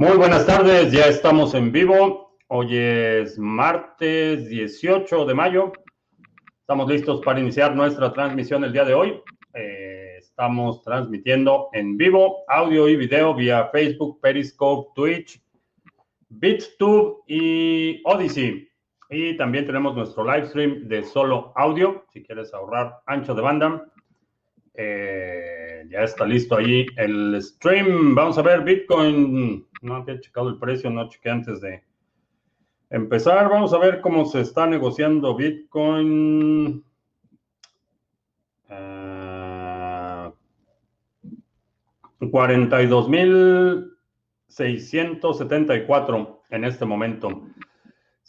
Muy buenas tardes, ya estamos en vivo. Hoy es martes 18 de mayo. Estamos listos para iniciar nuestra transmisión el día de hoy. Eh, estamos transmitiendo en vivo, audio y video vía Facebook, Periscope, Twitch, BitTube y Odyssey. Y también tenemos nuestro live stream de solo audio, si quieres ahorrar ancho de banda. Eh, ya está listo ahí el stream. Vamos a ver Bitcoin. No había checado el precio, no chequé antes de empezar. Vamos a ver cómo se está negociando Bitcoin. Uh, 42.674 en este momento.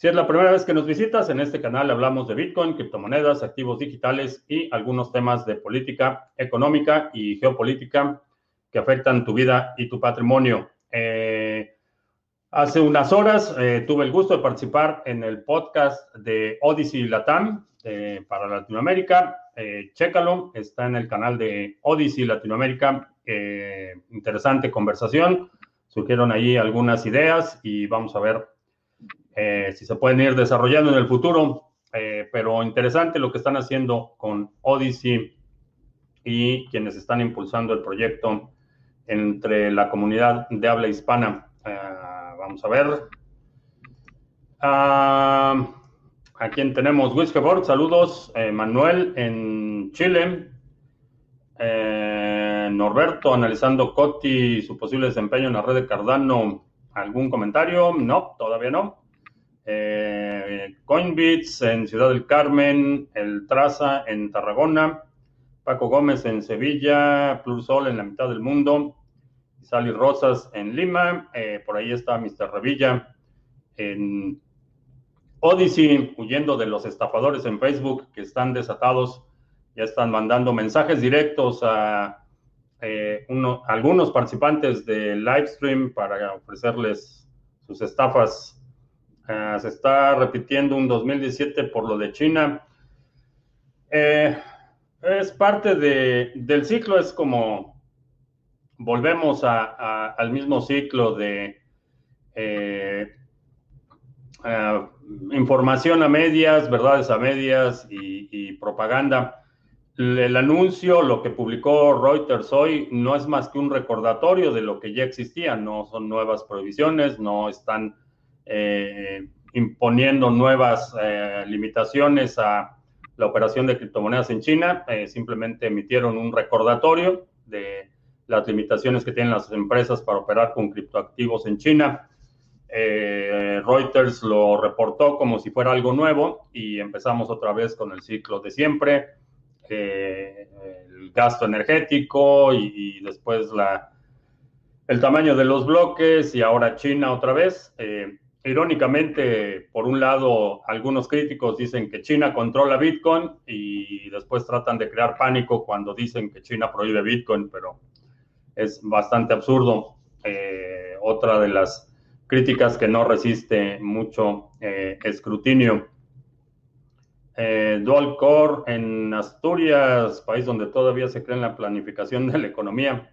Si es la primera vez que nos visitas, en este canal hablamos de Bitcoin, criptomonedas, activos digitales y algunos temas de política económica y geopolítica que afectan tu vida y tu patrimonio. Eh, hace unas horas eh, tuve el gusto de participar en el podcast de Odyssey Latam eh, para Latinoamérica. Eh, chécalo, está en el canal de Odyssey Latinoamérica. Eh, interesante conversación. Surgieron ahí algunas ideas y vamos a ver eh, si se pueden ir desarrollando en el futuro. Eh, pero interesante lo que están haciendo con Odyssey y quienes están impulsando el proyecto entre la comunidad de habla hispana. Uh, vamos a ver. Uh, a quien tenemos, Wiskeborg, saludos. Eh, Manuel en Chile. Norberto analizando Coti y su posible desempeño en la red de Cardano. ¿Algún comentario? No, todavía no. Eh, Coinbits en Ciudad del Carmen, El Traza en Tarragona, Paco Gómez en Sevilla, Plursol en la mitad del mundo, Sally Rosas en Lima, eh, por ahí está Mr. Revilla en Odyssey, huyendo de los estafadores en Facebook que están desatados, ya están mandando mensajes directos a eh, uno, algunos participantes del live stream para ofrecerles sus estafas Uh, se está repitiendo un 2017 por lo de China. Eh, es parte de, del ciclo, es como volvemos al mismo ciclo de eh, información a medias, verdades a medias y, propaganda. El anuncio, lo que publicó Reuters hoy, no es más que un recordatorio de lo que ya existía, no son nuevas prohibiciones, no están eh, imponiendo nuevas eh, limitaciones a la operación de criptomonedas en China, eh, simplemente emitieron un recordatorio de las limitaciones que tienen las empresas para operar con criptoactivos en China. Reuters lo reportó como si fuera algo nuevo y empezamos otra vez con el ciclo de siempre, el gasto energético y, después la, el tamaño de los bloques y ahora China otra vez. Irónicamente, por un lado, algunos críticos dicen que China controla Bitcoin y después tratan de crear pánico cuando dicen que China prohíbe Bitcoin, pero es bastante absurdo. Eh, otra de las críticas que no resiste mucho eh, escrutinio. Eh, Dual Core en Asturias, país donde todavía se cree en la planificación de la economía.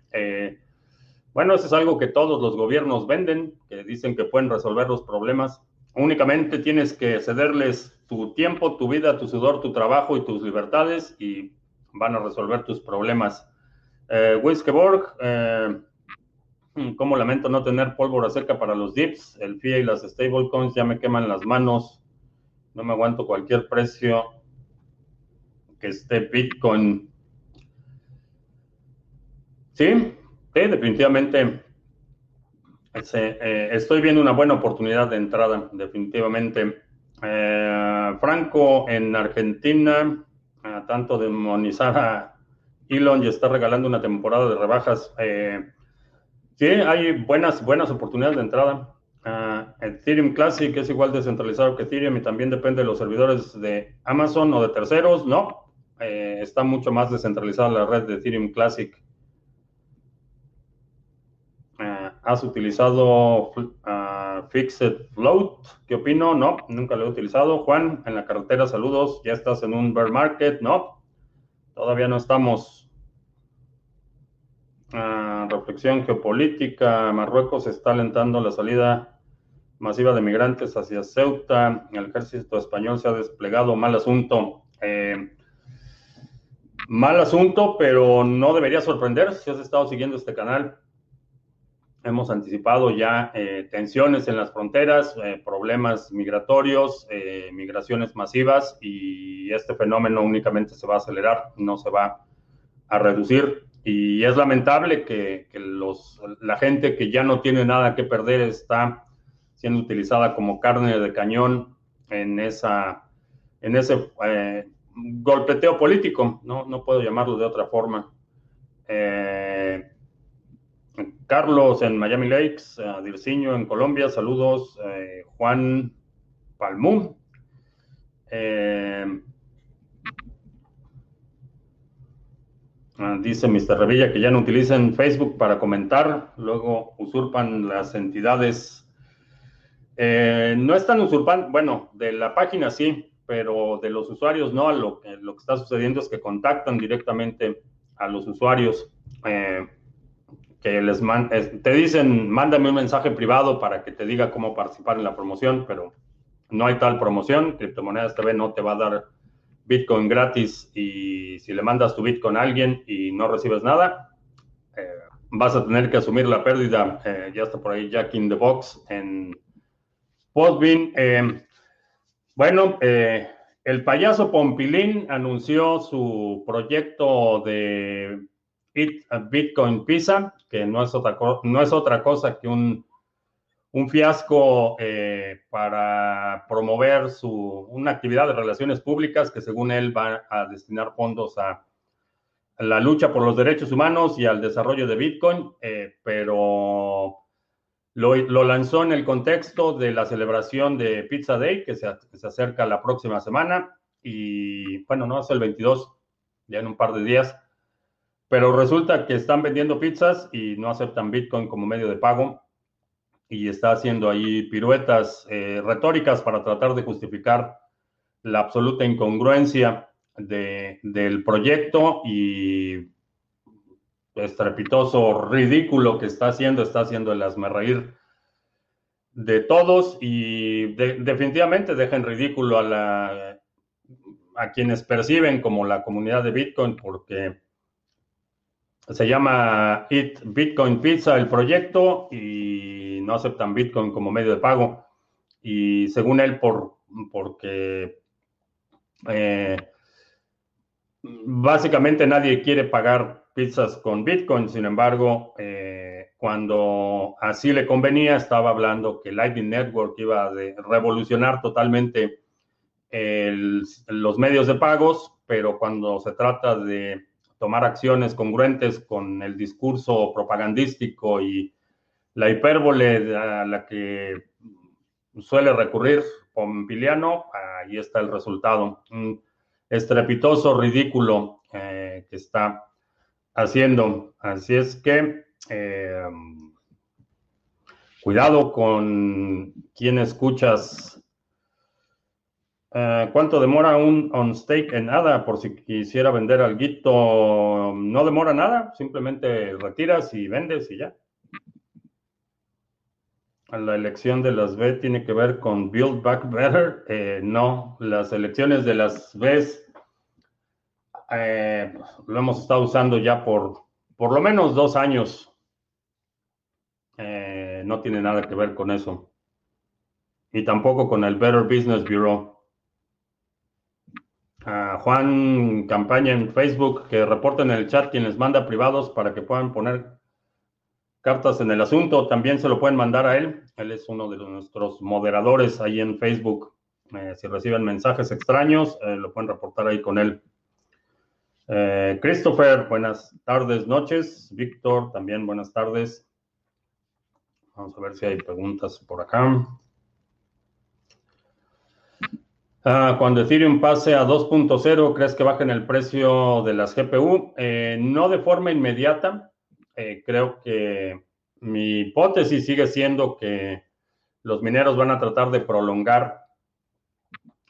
Bueno, eso es algo que todos los gobiernos venden, dicen que pueden resolver los problemas. Únicamente tienes que cederles tu tiempo, tu vida, tu sudor, tu trabajo y tus libertades y van a resolver tus problemas. Eh, Wiskeborg, eh, como lamento no tener pólvora cerca para los dips, el FIA y las stablecoins ya me queman las manos. No me aguanto cualquier precio que esté Bitcoin. Sí, Sí, definitivamente. Ese, eh, estoy viendo una buena oportunidad de entrada, definitivamente. Eh, Franco en Argentina, eh, tanto demonizar a Elon y está regalando una temporada de rebajas. Eh, sí, hay buenas, buenas oportunidades de entrada. Ethereum Classic es igual descentralizado que Ethereum y también depende de los servidores de Amazon o de terceros. No, está mucho más descentralizada la red de Ethereum Classic. ¿Has utilizado uh, Fixed Float? ¿Qué opino? No, nunca lo he utilizado. Juan, en la carretera, saludos. ¿Ya estás en un bear market? No, todavía no estamos. Ah, reflexión geopolítica. Marruecos está alentando la salida masiva de migrantes hacia Ceuta. El ejército español se ha desplegado. Mal asunto. Eh, mal asunto, pero no debería sorprender si has estado siguiendo este canal. Hemos anticipado ya eh, tensiones en las fronteras, eh, problemas migratorios, migraciones masivas y este fenómeno únicamente se va a acelerar, no se va a reducir. Y es lamentable que, los, la gente que ya no tiene nada que perder está siendo utilizada como carne de cañón en, esa, en ese eh, golpeteo político, ¿no? no puedo llamarlo de otra forma. Eh, Carlos en Miami Lakes, uh, Dirciño en Colombia, saludos. Eh, Juan Palmú. Ah, dice Mr. Revilla que ya no utilicen Facebook para comentar, luego usurpan las entidades. Eh, no están usurpando, bueno, de la página sí, pero de los usuarios no. Lo, que está sucediendo es que contactan directamente a los usuarios eh, que les te dicen, mándame un mensaje privado para que te diga cómo participar en la promoción, pero no hay tal promoción. Criptomonedas TV no te va a dar Bitcoin gratis y si le mandas tu Bitcoin a alguien y no recibes nada, eh, vas a tener que asumir la pérdida. Eh, ya está por ahí Jack in the Box en Postbin. Eh, bueno, el payaso Pompilín anunció su proyecto de Bitcoin Pizza, que no es otra, no es otra cosa que un un fiasco eh, para promover su, una actividad de relaciones públicas que según él va a destinar fondos a, la lucha por los derechos humanos y al desarrollo de Bitcoin, eh, pero lo, lanzó en el contexto de la celebración de Pizza Day que se, que se acerca la próxima semana y bueno, no es el 22, ya en un par de días, pero resulta que están vendiendo pizzas y no aceptan Bitcoin como medio de pago. Y está haciendo ahí piruetas eh, retóricas para tratar de justificar la absoluta incongruencia del proyecto y estrepitoso ridículo que está haciendo, está haciendo el reír de todos y definitivamente deja en ridículo a, la, a quienes perciben como la comunidad de Bitcoin porque se llama It Bitcoin Pizza el proyecto y no aceptan Bitcoin como medio de pago. Y según él, por, porque eh, básicamente nadie quiere pagar pizzas con Bitcoin. Sin embargo, eh, cuando así le convenía, estaba hablando que Lightning Network iba a revolucionar totalmente los medios de pagos, pero cuando se trata de tomar acciones congruentes con el discurso propagandístico y la hipérbole a la que suele recurrir Pompiliano, ahí está el resultado. Un estrepitoso, ridículo eh, que está haciendo. Así es que eh, cuidado con quién escuchas. Eh, ¿Cuánto demora un on stake en nada? Por si quisiera vender algo, no demora nada, simplemente retiras y vendes y ya la elección de las B tiene que ver con Build Back Better. Eh, no, las elecciones de las B eh, lo hemos estado usando ya por por lo menos dos años. Eh, no tiene nada que ver con eso. Y tampoco con el Better Business Bureau. Ah, Juan, campaña en Facebook, que reporten en el chat quien les manda privados para que puedan poner cartas en el asunto, también se lo pueden mandar a él. Él es uno de nuestros moderadores ahí en Facebook. Eh, si reciben mensajes extraños, eh, lo pueden reportar ahí con él. Eh, Christopher, buenas tardes, noches. Víctor, también buenas tardes. Vamos a ver si hay preguntas por acá. Ah, cuando Ethereum pase a 2.0, ¿crees que bajen el precio de las GPU? no de forma inmediata. Eh, creo que mi hipótesis sigue siendo que los mineros van a tratar de prolongar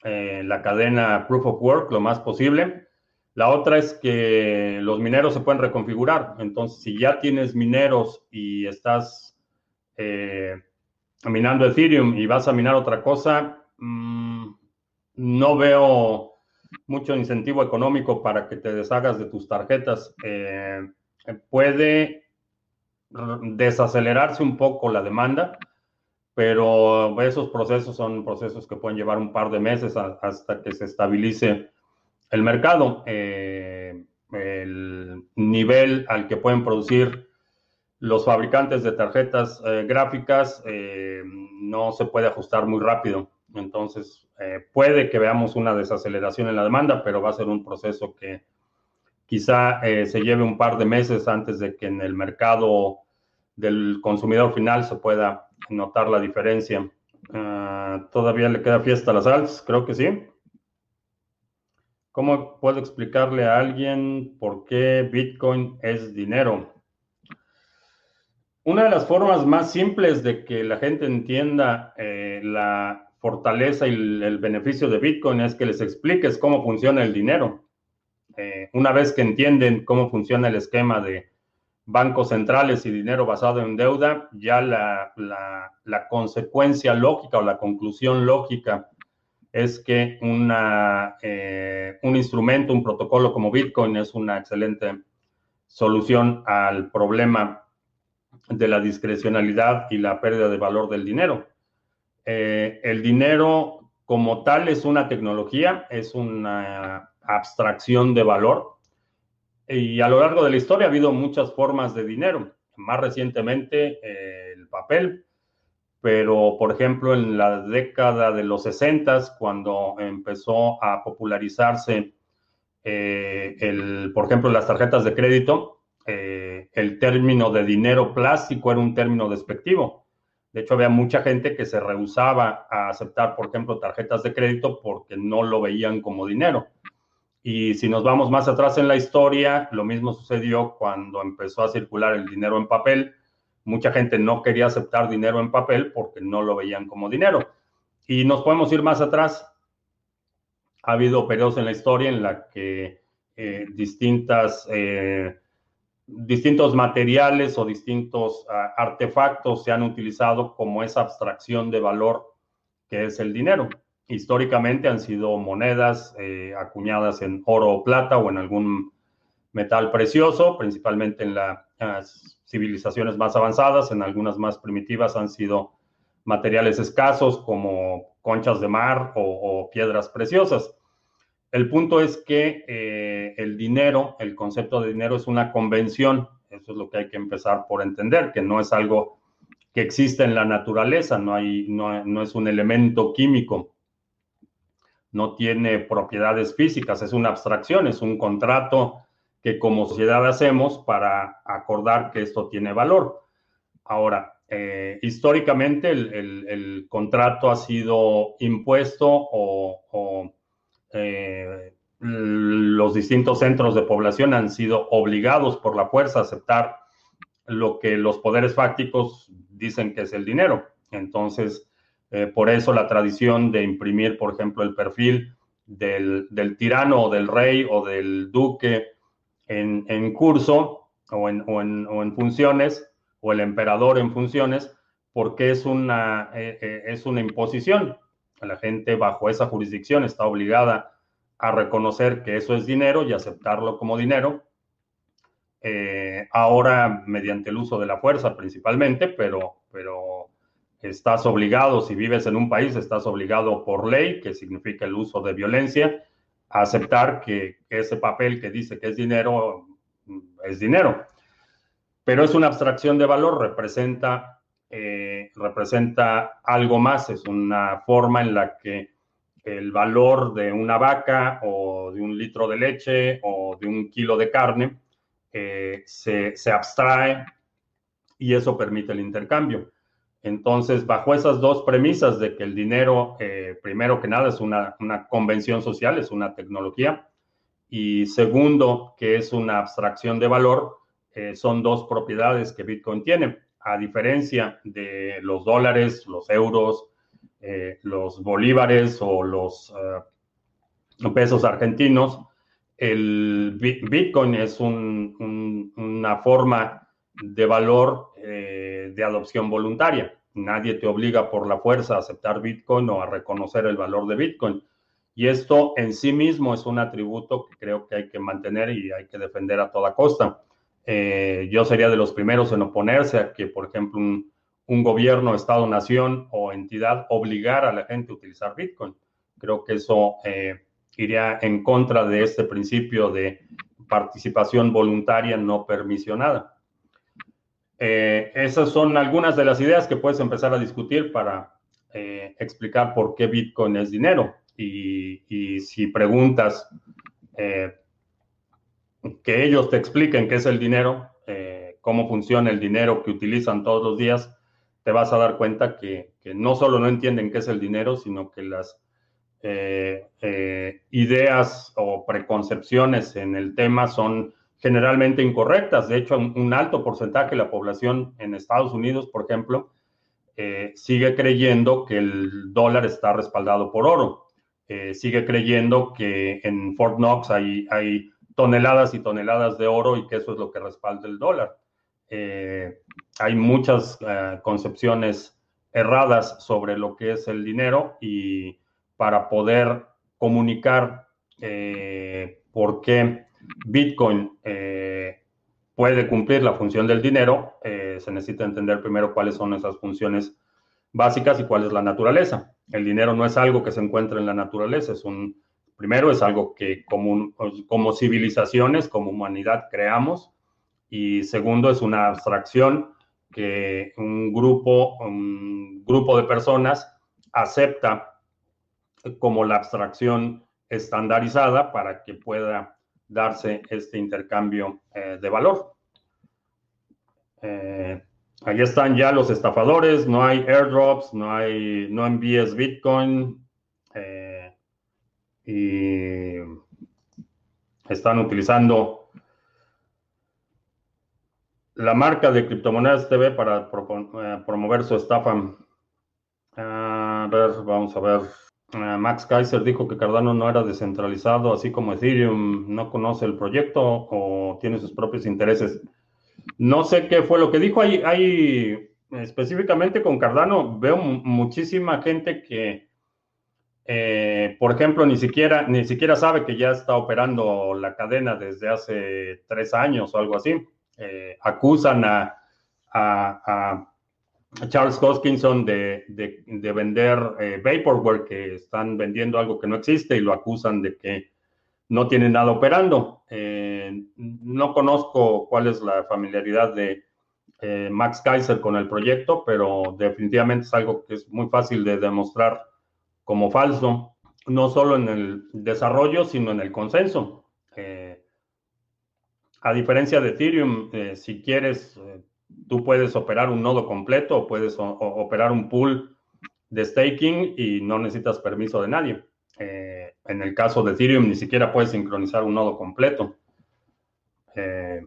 eh, la cadena Proof of Work lo más posible. La otra es que los mineros se pueden reconfigurar. Entonces, si ya tienes mineros y estás eh, minando Ethereum y vas a minar otra cosa, mmm, no veo mucho incentivo económico para que te deshagas de tus tarjetas. Eh, puede desacelerarse un poco la demanda, pero esos procesos son procesos que pueden llevar un par de meses hasta que se estabilice el mercado. Eh, el nivel al que pueden producir los fabricantes de tarjetas eh, gráficas no se puede ajustar muy rápido. Entonces, eh, puede que veamos una desaceleración en la demanda, pero va a ser un proceso que quizá eh, se lleve un par de meses antes de que en el mercado del consumidor final se pueda notar la diferencia. Ah, ¿Todavía le queda fiesta a las altas? Creo que sí. ¿Cómo puedo explicarle a alguien por qué Bitcoin es dinero? Una de las formas más simples de que la gente entienda eh, la fortaleza y el, beneficio de Bitcoin es que les expliques cómo funciona el dinero. Eh, una vez que entienden cómo funciona el esquema de bancos centrales y dinero basado en deuda, ya la, consecuencia lógica o la conclusión lógica es que eh, un instrumento, un protocolo como Bitcoin es una excelente solución al problema de la discrecionalidad y la pérdida de valor del dinero. Eh, el dinero como tal es una tecnología, es una abstracción de valor. Y a lo largo de la historia ha habido muchas formas de dinero. Más recientemente eh, el papel, pero por ejemplo en la década de los 60, cuando empezó a popularizarse, eh, el, por ejemplo, las tarjetas de crédito, el término de dinero plástico era un término despectivo de hecho, había mucha gente que se rehusaba a aceptar, por ejemplo, tarjetas de crédito porque no lo veían como dinero. Y si nos vamos más atrás en la historia, lo mismo sucedió cuando empezó a circular el dinero en papel. Mucha gente no quería aceptar dinero en papel porque no lo veían como dinero. Y nos podemos ir más atrás. Ha habido periodos en la historia en la que eh, distintas eh, distintos materiales o distintos ah, artefactos se han utilizado como esa abstracción de valor que es el dinero. Históricamente han sido monedas eh, acuñadas en oro o plata o en algún metal precioso, principalmente en las civilizaciones más avanzadas, en algunas más primitivas han sido materiales escasos como conchas de mar o piedras preciosas. El punto es que eh, el dinero, el concepto de dinero es una convención. Eso es lo que hay que empezar por entender, que no es algo que existe en la naturaleza, no, hay, no, es un elemento químico, no tiene propiedades físicas, es una abstracción, es un contrato que como sociedad hacemos para acordar que esto tiene valor. Ahora, eh, históricamente el, contrato ha sido impuesto o eh, los distintos centros de población han sido obligados por la fuerza a aceptar lo que los poderes fácticos dicen que es el dinero. Entonces, eh, por eso la tradición de imprimir, por ejemplo, el perfil del, tirano o del rey o del duque en, curso o en, funciones, o el emperador en funciones, porque es una, eh, es una imposición la gente bajo esa jurisdicción está obligada a reconocer que eso es dinero y aceptarlo como dinero. Eh, ahora mediante el uso de la fuerza principalmente, pero, pero estás obligado, si vives en un país, estás obligado por ley, que significa el uso de violencia, a aceptar que ese papel que dice que es dinero es dinero. Pero es una abstracción de valor, representa eh, representa algo más, es una forma en la que el valor de una vaca o de un litro de leche o de un kilo de carne eh, se, abstrae y eso permite el intercambio. Entonces, bajo esas dos premisas de que el dinero, eh, primero que nada, es una, una, convención social, es una tecnología, y segundo, que es una abstracción de valor, son dos propiedades que Bitcoin tiene a diferencia de los dólares, los euros, eh, los bolívares o los eh, pesos argentinos, el Bitcoin es una forma de valor eh, de adopción voluntaria. Nadie te obliga por la fuerza a aceptar Bitcoin o a reconocer el valor de Bitcoin. Y esto en sí mismo es un atributo que creo que hay que mantener y hay que defender a toda costa. Eh, yo sería de los primeros en oponerse a que, por ejemplo, un, gobierno, Estado, nación o entidad obligara a la gente a utilizar Bitcoin. Creo que eso eh, iría en contra de este principio de participación voluntaria no permisionada. Eh, esas son algunas de las ideas que puedes empezar a discutir para explicar por qué Bitcoin es dinero y, si preguntas eh, que ellos te expliquen qué es el dinero, eh, cómo funciona el dinero que utilizan todos los días, te vas a dar cuenta que, no solo no entienden qué es el dinero, sino que las eh, ideas o preconcepciones en el tema son generalmente incorrectas. De hecho, un alto porcentaje de la población en Estados Unidos, por ejemplo, sigue creyendo que el dólar está respaldado por oro. Eh, sigue creyendo que en Fort Knox hay, toneladas y toneladas de oro y que eso es lo que respalda el dólar. Eh, hay muchas eh, concepciones erradas sobre lo que es el dinero y para poder comunicar por qué Bitcoin puede cumplir la función del dinero, se necesita entender primero cuáles son esas funciones básicas y cuál es la naturaleza. El dinero no es algo que se encuentra en la naturaleza, es un, primero es algo que como, como civilizaciones, como humanidad creamos, y segundo es una abstracción que un grupo, un grupo de personas acepta como la abstracción estandarizada para que pueda darse este intercambio eh, de valor. Eh, Ahí están ya los estafadores, no hay airdrops, no hay, no envíes Bitcoin. Eh, y están utilizando la marca de criptomonedas TV para eh, promover su estafa. A ver, vamos a ver. Eh, Max Kaiser dijo que Cardano no era descentralizado, así como Ethereum no conoce el proyecto o tiene sus propios intereses. No sé qué fue lo que dijo. Hay, hay específicamente con Cardano, veo muchísima gente que, eh, por ejemplo, ni siquiera, ni siquiera sabe que ya está operando la cadena desde hace tres años o algo así. Eh, acusan a, Charles Hoskinson de, vender eh, Vaporware, que están vendiendo algo que no existe y lo acusan de que no tiene nada operando. Eh, no conozco cuál es la familiaridad de Max Kaiser con el proyecto, pero definitivamente es algo que es muy fácil de demostrar como falso, no solo en el desarrollo, sino en el consenso. Eh, a diferencia de Ethereum, si quieres, tú puedes operar un nodo completo o puedes operar un pool de staking y no necesitas permiso de nadie. Eh, en el caso de Ethereum, ni siquiera puedes sincronizar un nodo completo. Eh,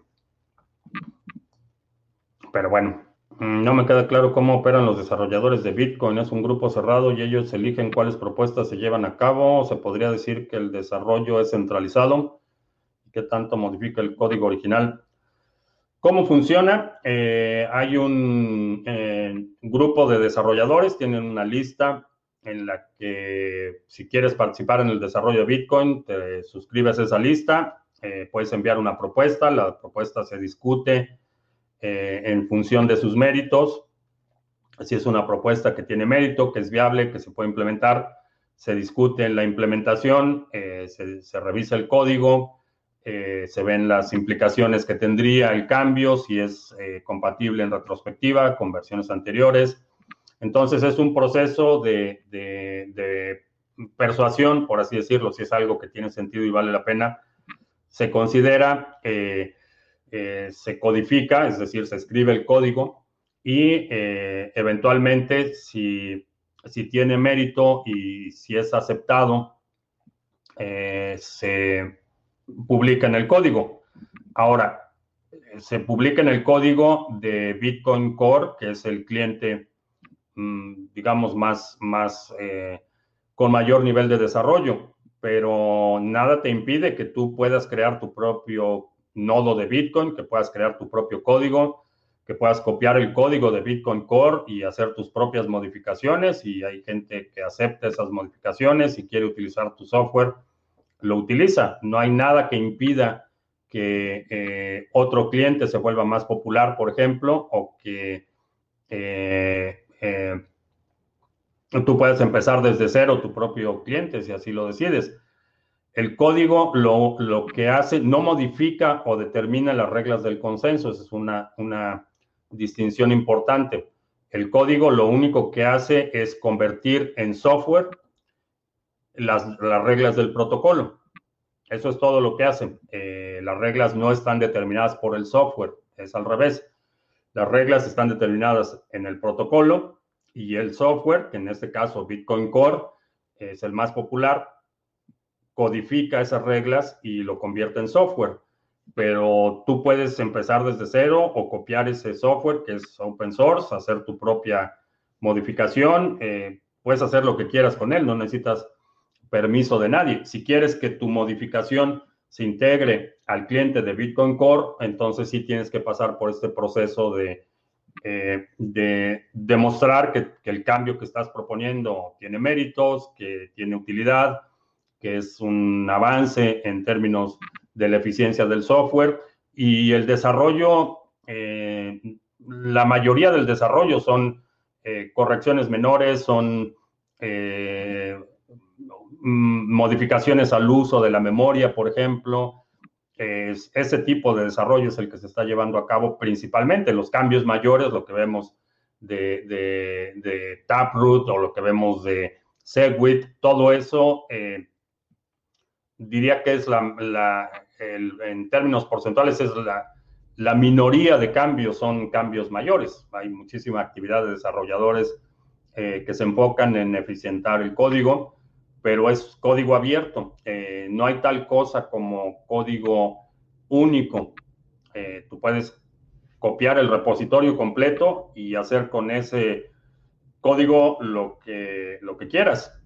pero bueno, no me queda claro cómo operan los desarrolladores de Bitcoin. Es un grupo cerrado y ellos eligen cuáles propuestas se llevan a cabo. Se podría decir que el desarrollo es centralizado. ¿Qué tanto modifica el código original? ¿Cómo funciona? Eh, hay un grupo de desarrolladores, tienen una lista en la que si quieres participar en el desarrollo de Bitcoin, te suscribes a esa lista, eh, puedes enviar una propuesta, la propuesta se discute eh, en función de sus méritos. Si es una propuesta que tiene mérito, que es viable, que se puede implementar, se discute en la implementación, eh, se, se, revisa el código, se ven las implicaciones que tendría el cambio, si es compatible en retrospectiva con versiones anteriores entonces es un proceso de, persuasión, por así decirlo, si es algo que tiene sentido y vale la pena. Se considera, eh, eh, se codifica, es decir, se escribe el código y eh, eventualmente si, si, tiene mérito y si es aceptado, se publica en el código. Ahora, se publica en el código de Bitcoin Core, que es el cliente Mm, digamos, más, más eh, con mayor nivel de desarrollo. pero nada te impide que tú puedas crear tu propio nodo de Bitcoin, que puedas crear tu propio código, que puedas copiar el código de Bitcoin Core y hacer tus propias modificaciones y hay gente que acepta esas modificaciones y quiere utilizar tu software, lo utiliza. No hay nada que impida que eh, otro cliente se vuelva más popular, por ejemplo, o que eh, eh, tú puedes empezar desde cero tu propio cliente si así lo decides. El código lo, lo, que hace no modifica o determina las reglas del consenso. Esa es una, una distinción importante. El código lo único que hace es convertir en software las, las reglas del protocolo. Eso es todo lo que hace. Eh, las reglas no están determinadas por el software, es al revés. Las reglas están determinadas en el protocolo y el software, que en este caso Bitcoin Core es el más popular, codifica esas reglas y lo convierte en software. Pero tú puedes empezar desde cero o copiar ese software que es open source, hacer tu propia modificación. Eh, puedes hacer lo que quieras con él, no necesitas permiso de nadie. Si quieres que tu modificación se integre al cliente de Bitcoin Core, entonces sí tienes que pasar por este proceso de eh, de demostrar que, el cambio que estás proponiendo tiene méritos, que tiene utilidad, que es un avance en términos de la eficiencia del software y el desarrollo, eh, la mayoría del desarrollo son eh, correcciones menores, son modificaciones al uso de la memoria, por ejemplo, ese tipo de desarrollo es el que se está llevando a cabo principalmente. Los cambios mayores, lo que vemos de, Taproot o lo que vemos de Segwit, todo eso eh, diría que es la, en términos porcentuales, es la, la minoría de cambios son cambios mayores. Hay muchísima actividad de desarrolladores eh, que se enfocan en eficientar el código pero es código abierto. Eh, no hay tal cosa como código único. Eh, tú puedes copiar el repositorio completo y hacer con ese código lo que, lo que quieras.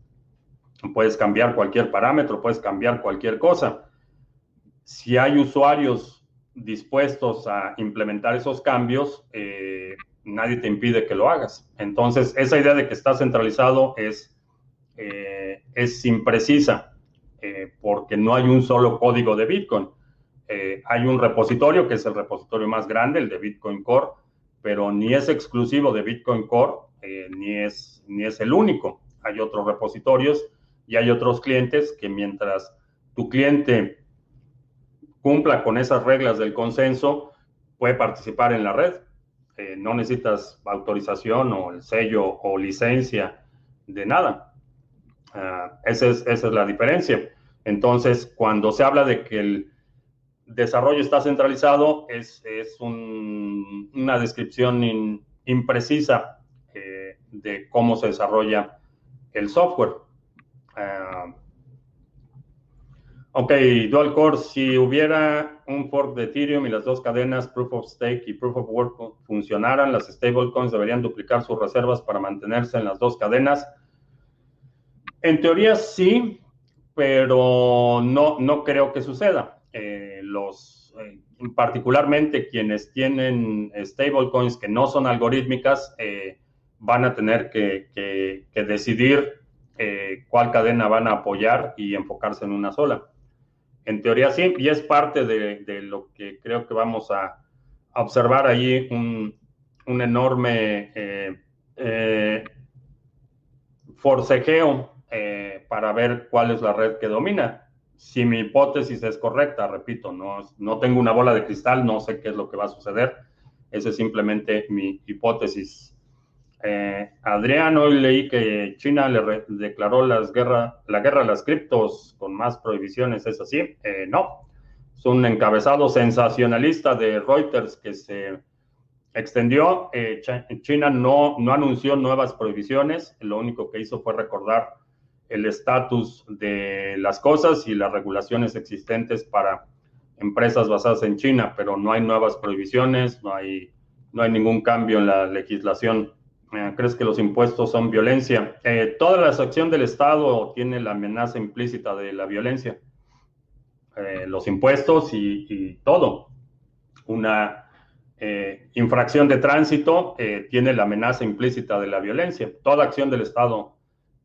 Puedes cambiar cualquier parámetro, puedes cambiar cualquier cosa. Si hay usuarios dispuestos a implementar esos cambios, eh, nadie te impide que lo hagas. Entonces, esa idea de que está centralizado es es imprecisa eh, porque no hay un solo código de Bitcoin. Eh, hay un repositorio que es el repositorio más grande, el de Bitcoin Core, pero ni es exclusivo de Bitcoin Core, eh, ni, es, ni es el único. Hay otros repositorios y hay otros clientes que mientras tu cliente cumpla con esas reglas del consenso, puede participar en la red. no necesitas autorización o el sello o licencia de nada. Ah, esa, es, la diferencia. Entonces, cuando se habla de que el desarrollo está centralizado, es, una descripción imprecisa eh, de cómo se desarrolla el software. Uh, ok, dual core, si hubiera un fork de Ethereum y las dos cadenas Proof of Stake y Proof of Work funcionaran, las stablecoins deberían duplicar sus reservas para mantenerse en las dos cadenas. En teoría sí, pero no, no creo que suceda. Eh, los, eh, particularmente quienes tienen stablecoins que no son algorítmicas, eh, van a tener que, decidir cuál cadena van a apoyar y enfocarse en una sola. En teoría sí, y es parte de, lo que creo que vamos a, observar allí un, un enorme forcejeo eh, para ver cuál es la red que domina. Si mi hipótesis es correcta, repito, no, no tengo una bola de cristal, no sé qué es lo que va a suceder. Esa es simplemente mi hipótesis. Eh, Adrián, hoy leí que China le declaró las guerra, la guerra a las criptos con más prohibiciones. ¿Es así? Eh, no. Es un encabezado sensacionalista de Reuters que se extendió. China no, anunció nuevas prohibiciones. Lo único que hizo fue recordar el estatus de las cosas y las regulaciones existentes para empresas basadas en China, pero no hay nuevas prohibiciones, no hay, ningún cambio en la legislación Eh, ¿Crees que los impuestos son violencia? Eh, toda la acción del Estado tiene la amenaza implícita de la violencia. Eh, los impuestos y, todo. Una infracción de tránsito tiene la amenaza implícita de la violencia. Toda acción del Estado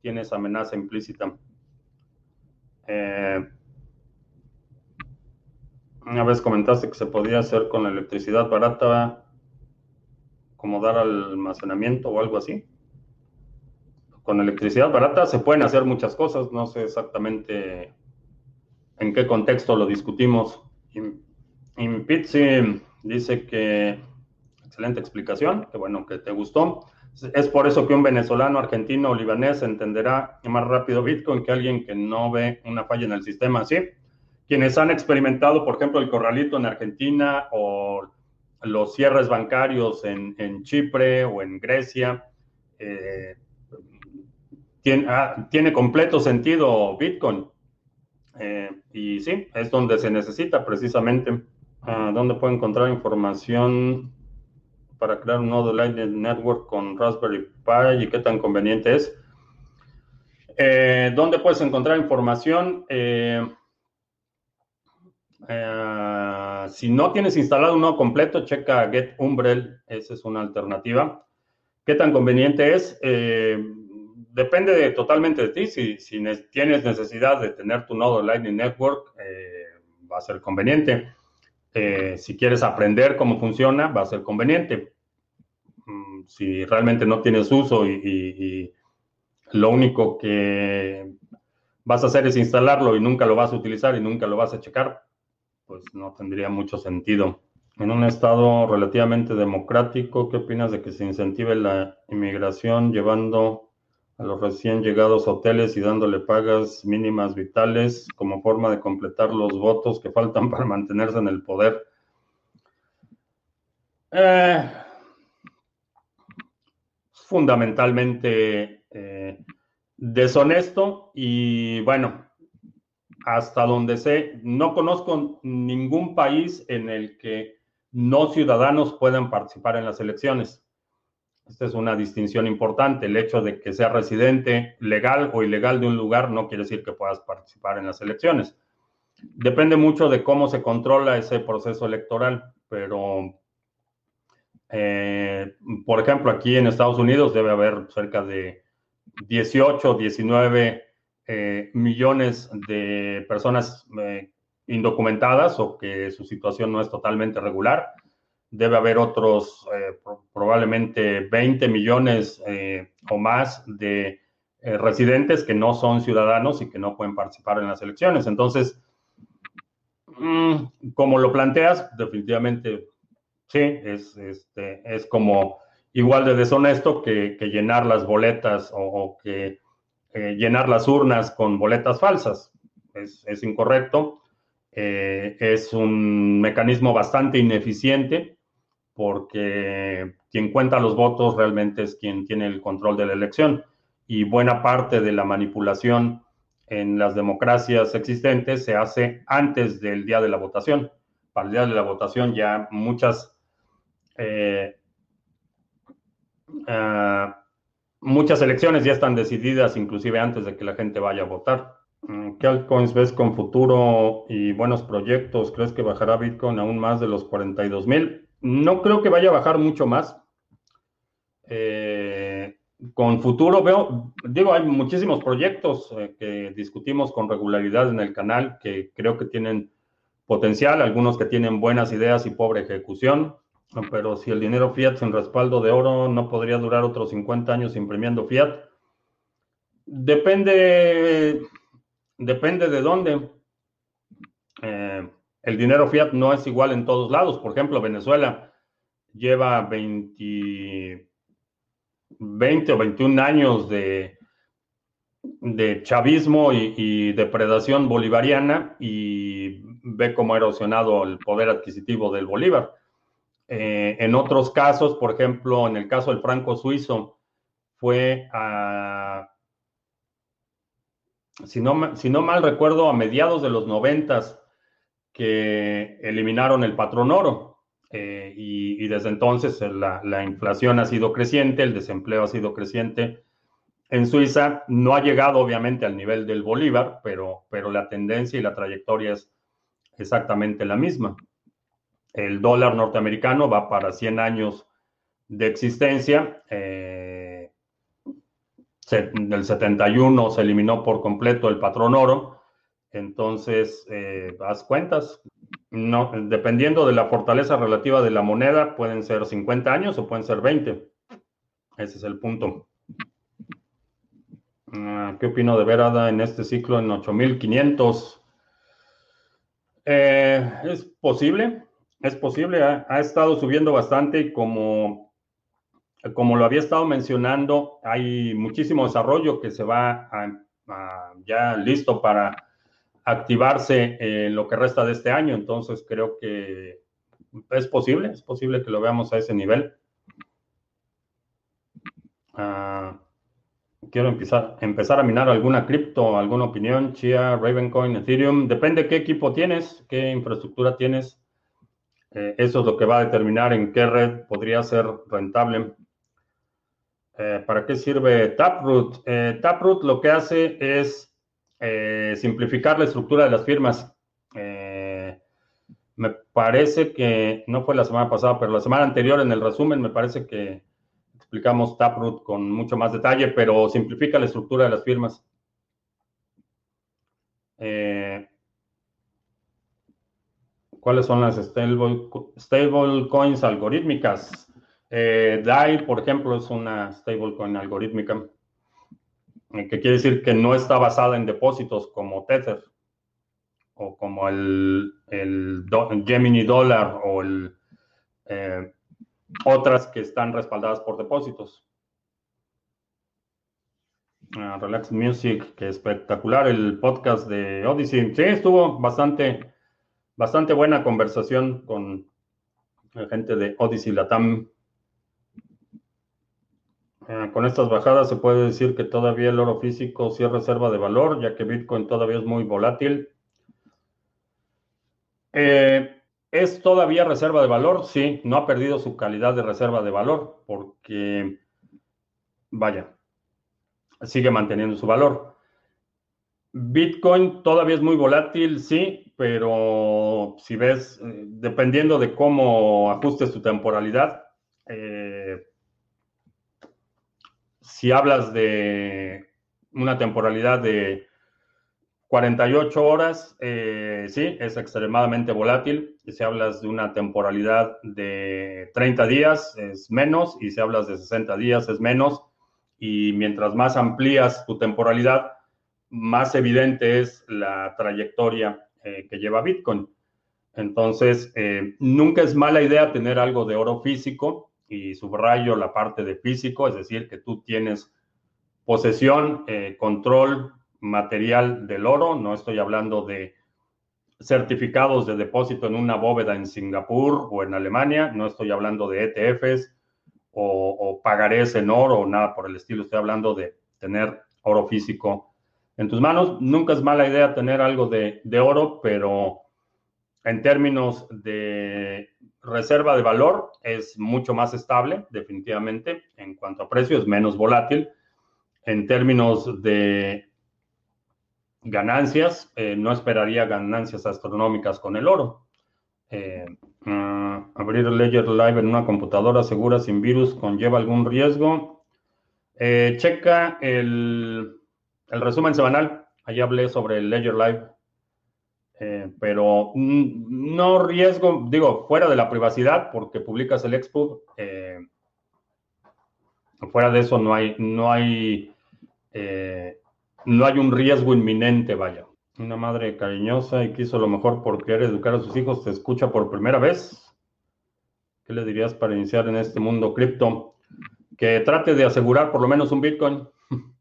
tiene esa amenaza implícita. una vez comentaste que se podía hacer con la electricidad barata como dar almacenamiento o algo así. Con electricidad barata se pueden hacer muchas cosas, no sé exactamente en qué contexto lo discutimos. Impizzi dice que excelente explicación, que bueno que te gustó. Es por eso que un venezolano, argentino o libanés entenderá más rápido Bitcoin que alguien que no ve una falla en el sistema, ¿sí? Quienes han experimentado, por ejemplo, el corralito en Argentina o los cierres bancarios en, Chipre o en Grecia. Eh, ah, tiene, completo sentido Bitcoin. Eh, y sí, es donde se necesita precisamente. Ah, ¿Dónde puedo encontrar información para crear un nodo Lightning Network con Raspberry Pi y qué tan conveniente es? Eh, ¿Dónde puedes encontrar información? Eh, si no tienes instalado uno completo, checa Get Umbrel, esa es una alternativa. ¿Qué tan conveniente es? Eh, depende totalmente de ti. Si, tienes necesidad de tener tu nodo Lightning Network, eh, va a ser conveniente. si quieres aprender cómo funciona, va a ser conveniente. Mm, si realmente no tienes uso y lo único que vas a hacer es instalarlo y nunca lo vas a utilizar y nunca lo vas a checar, pues no tendría mucho sentido. En un estado relativamente democrático, ¿qué opinas de que se incentive la inmigración llevando a los recién llegados hoteles y dándole pagas mínimas vitales como forma de completar los votos que faltan para mantenerse en el poder? Eh, fundamentalmente eh, deshonesto y bueno, hasta donde sé, no conozco ningún país en el que no ciudadanos puedan participar en las elecciones. Esta es una distinción importante. El hecho de que sea residente legal o ilegal de un lugar no quiere decir que puedas participar en las elecciones. Depende mucho de cómo se controla ese proceso electoral, pero, eh, por ejemplo, aquí en Estados Unidos debe haber cerca de 18, 19 eh, millones de personas eh, indocumentadas o que su situación no es totalmente regular. Debe haber otros eh, probablemente 20 millones o más de residentes que no son ciudadanos y que no pueden participar en las elecciones. Entonces, mm, como lo planteas, definitivamente sí, es, este, es como igual de deshonesto que, llenar las boletas o que eh, llenar las urnas con boletas falsas. Es, incorrecto. Eh, es un mecanismo bastante ineficiente porque quien cuenta los votos realmente es quien tiene el control de la elección y buena parte de la manipulación en las democracias existentes se hace antes del día de la votación. Para el día de la votación ya muchas eh, ah, muchas elecciones ya están decididas, inclusive antes de que la gente vaya a votar. Mm, ¿Qué altcoins ves con futuro y buenos proyectos? ¿Crees que bajará Bitcoin aún más de los 42 mil? No creo que vaya a bajar mucho más. Eh, con futuro veo, digo, hay muchísimos proyectos eh, que discutimos con regularidad en el canal que creo que tienen potencial, algunos que tienen buenas ideas y pobre ejecución. Pero si el dinero fiat sin respaldo de oro no podría durar otros 50 años imprimiendo fiat. Depende, depende de dónde. Eh, el dinero fiat no es igual en todos lados. Por ejemplo, Venezuela lleva 20, 20 o 21 años de, de chavismo y, y, depredación bolivariana y ve cómo ha erosionado el poder adquisitivo del Bolívar. Eh, en otros casos, por ejemplo, en el caso del franco suizo, fue a, si no, mal recuerdo, a mediados de los noventas que eliminaron el patrón oro. eh, y, desde entonces la, la, inflación ha sido creciente, el desempleo ha sido creciente. En Suiza no ha llegado obviamente al nivel del Bolívar, pero la tendencia y la trayectoria es exactamente la misma. El dólar norteamericano va para 100 años de existencia. Eh, del 71 se eliminó por completo el patrón oro. Entonces, eh, haz cuentas. Dependiendo de la fortaleza relativa de la moneda, pueden ser 50 años o pueden ser 20. Ese es el punto. Ah, ¿Qué opino de Verada en este ciclo en 8500? Eh, es posible, es posible. Ha, ha, estado subiendo bastante y como como lo había estado mencionando, hay muchísimo desarrollo que se va ya listo para activarse en lo que resta de este año. Entonces creo que es posible, es posible que lo veamos a ese nivel. Ah, quiero empezar, empezar a minar alguna cripto, alguna opinión, Chia, Ravencoin, Ethereum. Depende qué equipo tienes, qué infraestructura tienes. Eh, eso es lo que va a determinar en qué red podría ser rentable. Eh, ¿Para qué sirve Taproot? Eh, Taproot lo que hace es simplificar la estructura de las firmas. me parece que, no fue la semana pasada, pero la semana anterior en el resumen me parece que explicamos Taproot con mucho más detalle, pero simplifica la estructura de las firmas. ¿Cuáles son las stable, stable coins algorítmicas? Eh, DAI, por ejemplo, es una stablecoin algorítmica, eh, que quiere decir que no está basada en depósitos como Tether o como el, Gemini Dollar o el, eh, otras que están respaldadas por depósitos. Ah, Relax Music, que espectacular el podcast de Odyssey. Sí, estuvo bastante, bastante buena conversación con la gente de Odyssey Latam. Eh, con estas bajadas se puede decir que todavía el oro físico sí es reserva de valor, ya que Bitcoin todavía es muy volátil. Eh, ¿Es todavía reserva de valor? Sí, no ha perdido su calidad de reserva de valor porque, vaya, sigue manteniendo su valor. Bitcoin todavía es muy volátil, sí, pero si ves, eh, dependiendo de cómo ajustes tu temporalidad, eh, si hablas de una temporalidad de 48 horas, eh, sí, es extremadamente volátil. Si hablas de una temporalidad de 30 días, es menos. Y si hablas de 60 días, es menos. Y mientras más amplías tu temporalidad, más evidente es la trayectoria eh, que lleva Bitcoin. Entonces, eh, nunca es mala idea tener algo de oro físico y subrayo la parte de físico, es decir, que tú tienes posesión, eh, control material del oro, no estoy hablando de certificados de depósito en una bóveda en Singapur o en Alemania, no estoy hablando de ETFs o, o pagarés en oro o nada por el estilo, estoy hablando de tener oro físico en tus manos. Nunca es mala idea tener algo de, oro, pero en términos de reserva de valor es mucho más estable, definitivamente. En cuanto a precio, es menos volátil. En términos de ganancias, eh, no esperaría ganancias astronómicas con el oro. Eh, ah, abrir Ledger Live en una computadora segura sin virus conlleva algún riesgo. Eh, checa el, el resumen semanal. Ahí hablé sobre el Ledger Live eh, pero no riesgo, digo, fuera de la privacidad, porque publicas el Expo, eh, fuera de eso no hay, no hay, eh, no hay un riesgo inminente, vaya. Una madre cariñosa y quiso lo mejor por querer educar a sus hijos, te escucha por primera vez. ¿Qué le dirías para iniciar en este mundo cripto? Que trate de asegurar por lo menos un Bitcoin.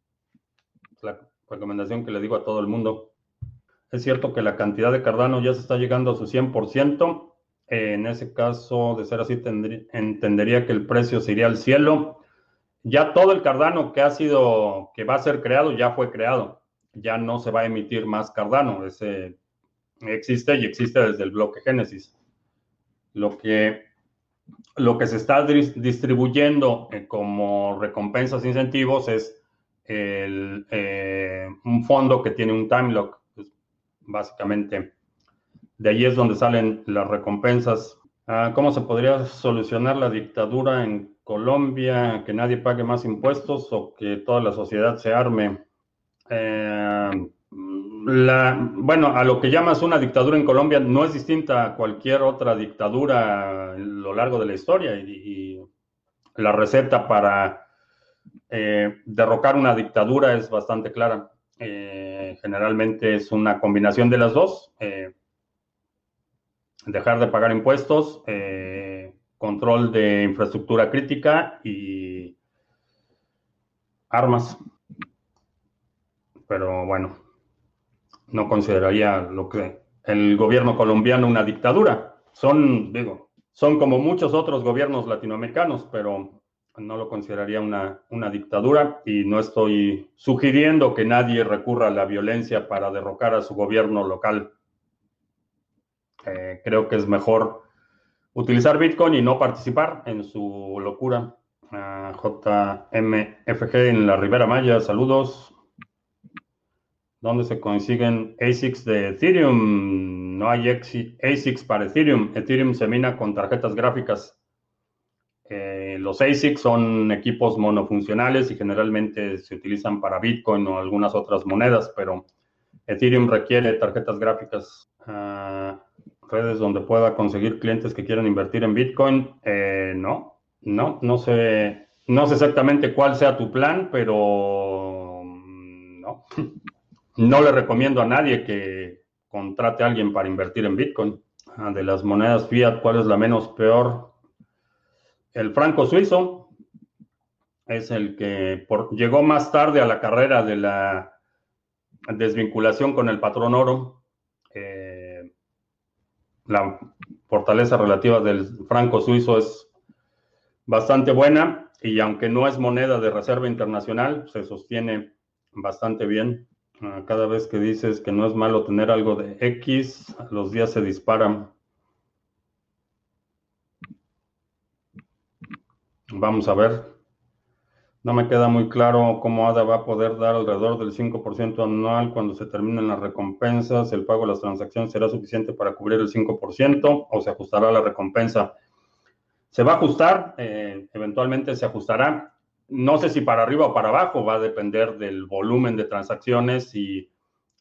La recomendación que le digo a todo el mundo. Es cierto que la cantidad de Cardano ya se está llegando a su 100%. en ese caso, de ser así, entendería que el precio se iría al cielo. Ya todo el Cardano que ha sido, que va a ser creado, ya fue creado. Ya no se va a emitir más Cardano. Existe y existe desde el bloque Génesis. Lo que lo que se está distribuyendo eh, como recompensas incentivos es eh, un fondo que tiene un time lock. Pues, básicamente, de ahí es donde salen las recompensas. Ah, ¿Cómo se podría solucionar la dictadura en Colombia? Que nadie pague más impuestos o que toda la sociedad se arme. Eh, bueno, a lo que llamas una dictadura en Colombia no es distinta a cualquier otra dictadura a lo largo de la historia y la receta para eh, derrocar una dictadura es bastante clara. Eh, generalmente es una combinación de las dos. Eh, dejar de pagar impuestos, control de infraestructura crítica y armas. Pero bueno, no consideraría lo que el gobierno colombiano una dictadura. Son, digo, son como muchos otros gobiernos latinoamericanos, pero no lo consideraría una, dictadura y no estoy sugiriendo que nadie recurra a la violencia para derrocar a su gobierno local. Eh, creo que es mejor utilizar Bitcoin y no participar en su locura. JMFG en la Ribera Maya, saludos. ¿Dónde se consiguen ASICs de Ethereum? No hay ASICs para Ethereum. Ethereum se mina con tarjetas gráficas eh, los ASICs son equipos monofuncionales y generalmente se utilizan para Bitcoin o algunas otras monedas, pero Ethereum requiere tarjetas gráficas, ah, redes donde pueda conseguir clientes que quieran invertir en Bitcoin. Eh, no, no, no sé, no sé exactamente cuál sea tu plan, pero mm, no, no le recomiendo a nadie que contrate a alguien para invertir en Bitcoin. Ah, de las monedas fiat, ¿cuál es la menos peor? El franco suizo es el que llegó más tarde a la carrera de la desvinculación con el patrón oro. Eh, la fortaleza relativa del franco suizo es bastante buena y aunque no es moneda de reserva internacional, se sostiene bastante bien. Ah, cada vez que dices que no es malo tener algo de X, los días se disparan. Vamos a ver. No me queda muy claro cómo ADA va a poder dar alrededor del 5% anual cuando se terminen las recompensas. El pago de las transacciones será suficiente para cubrir el 5% o se ajustará la recompensa. Se va a ajustar, eh, eventualmente se ajustará. No sé si para arriba o para abajo, va a depender del volumen de transacciones y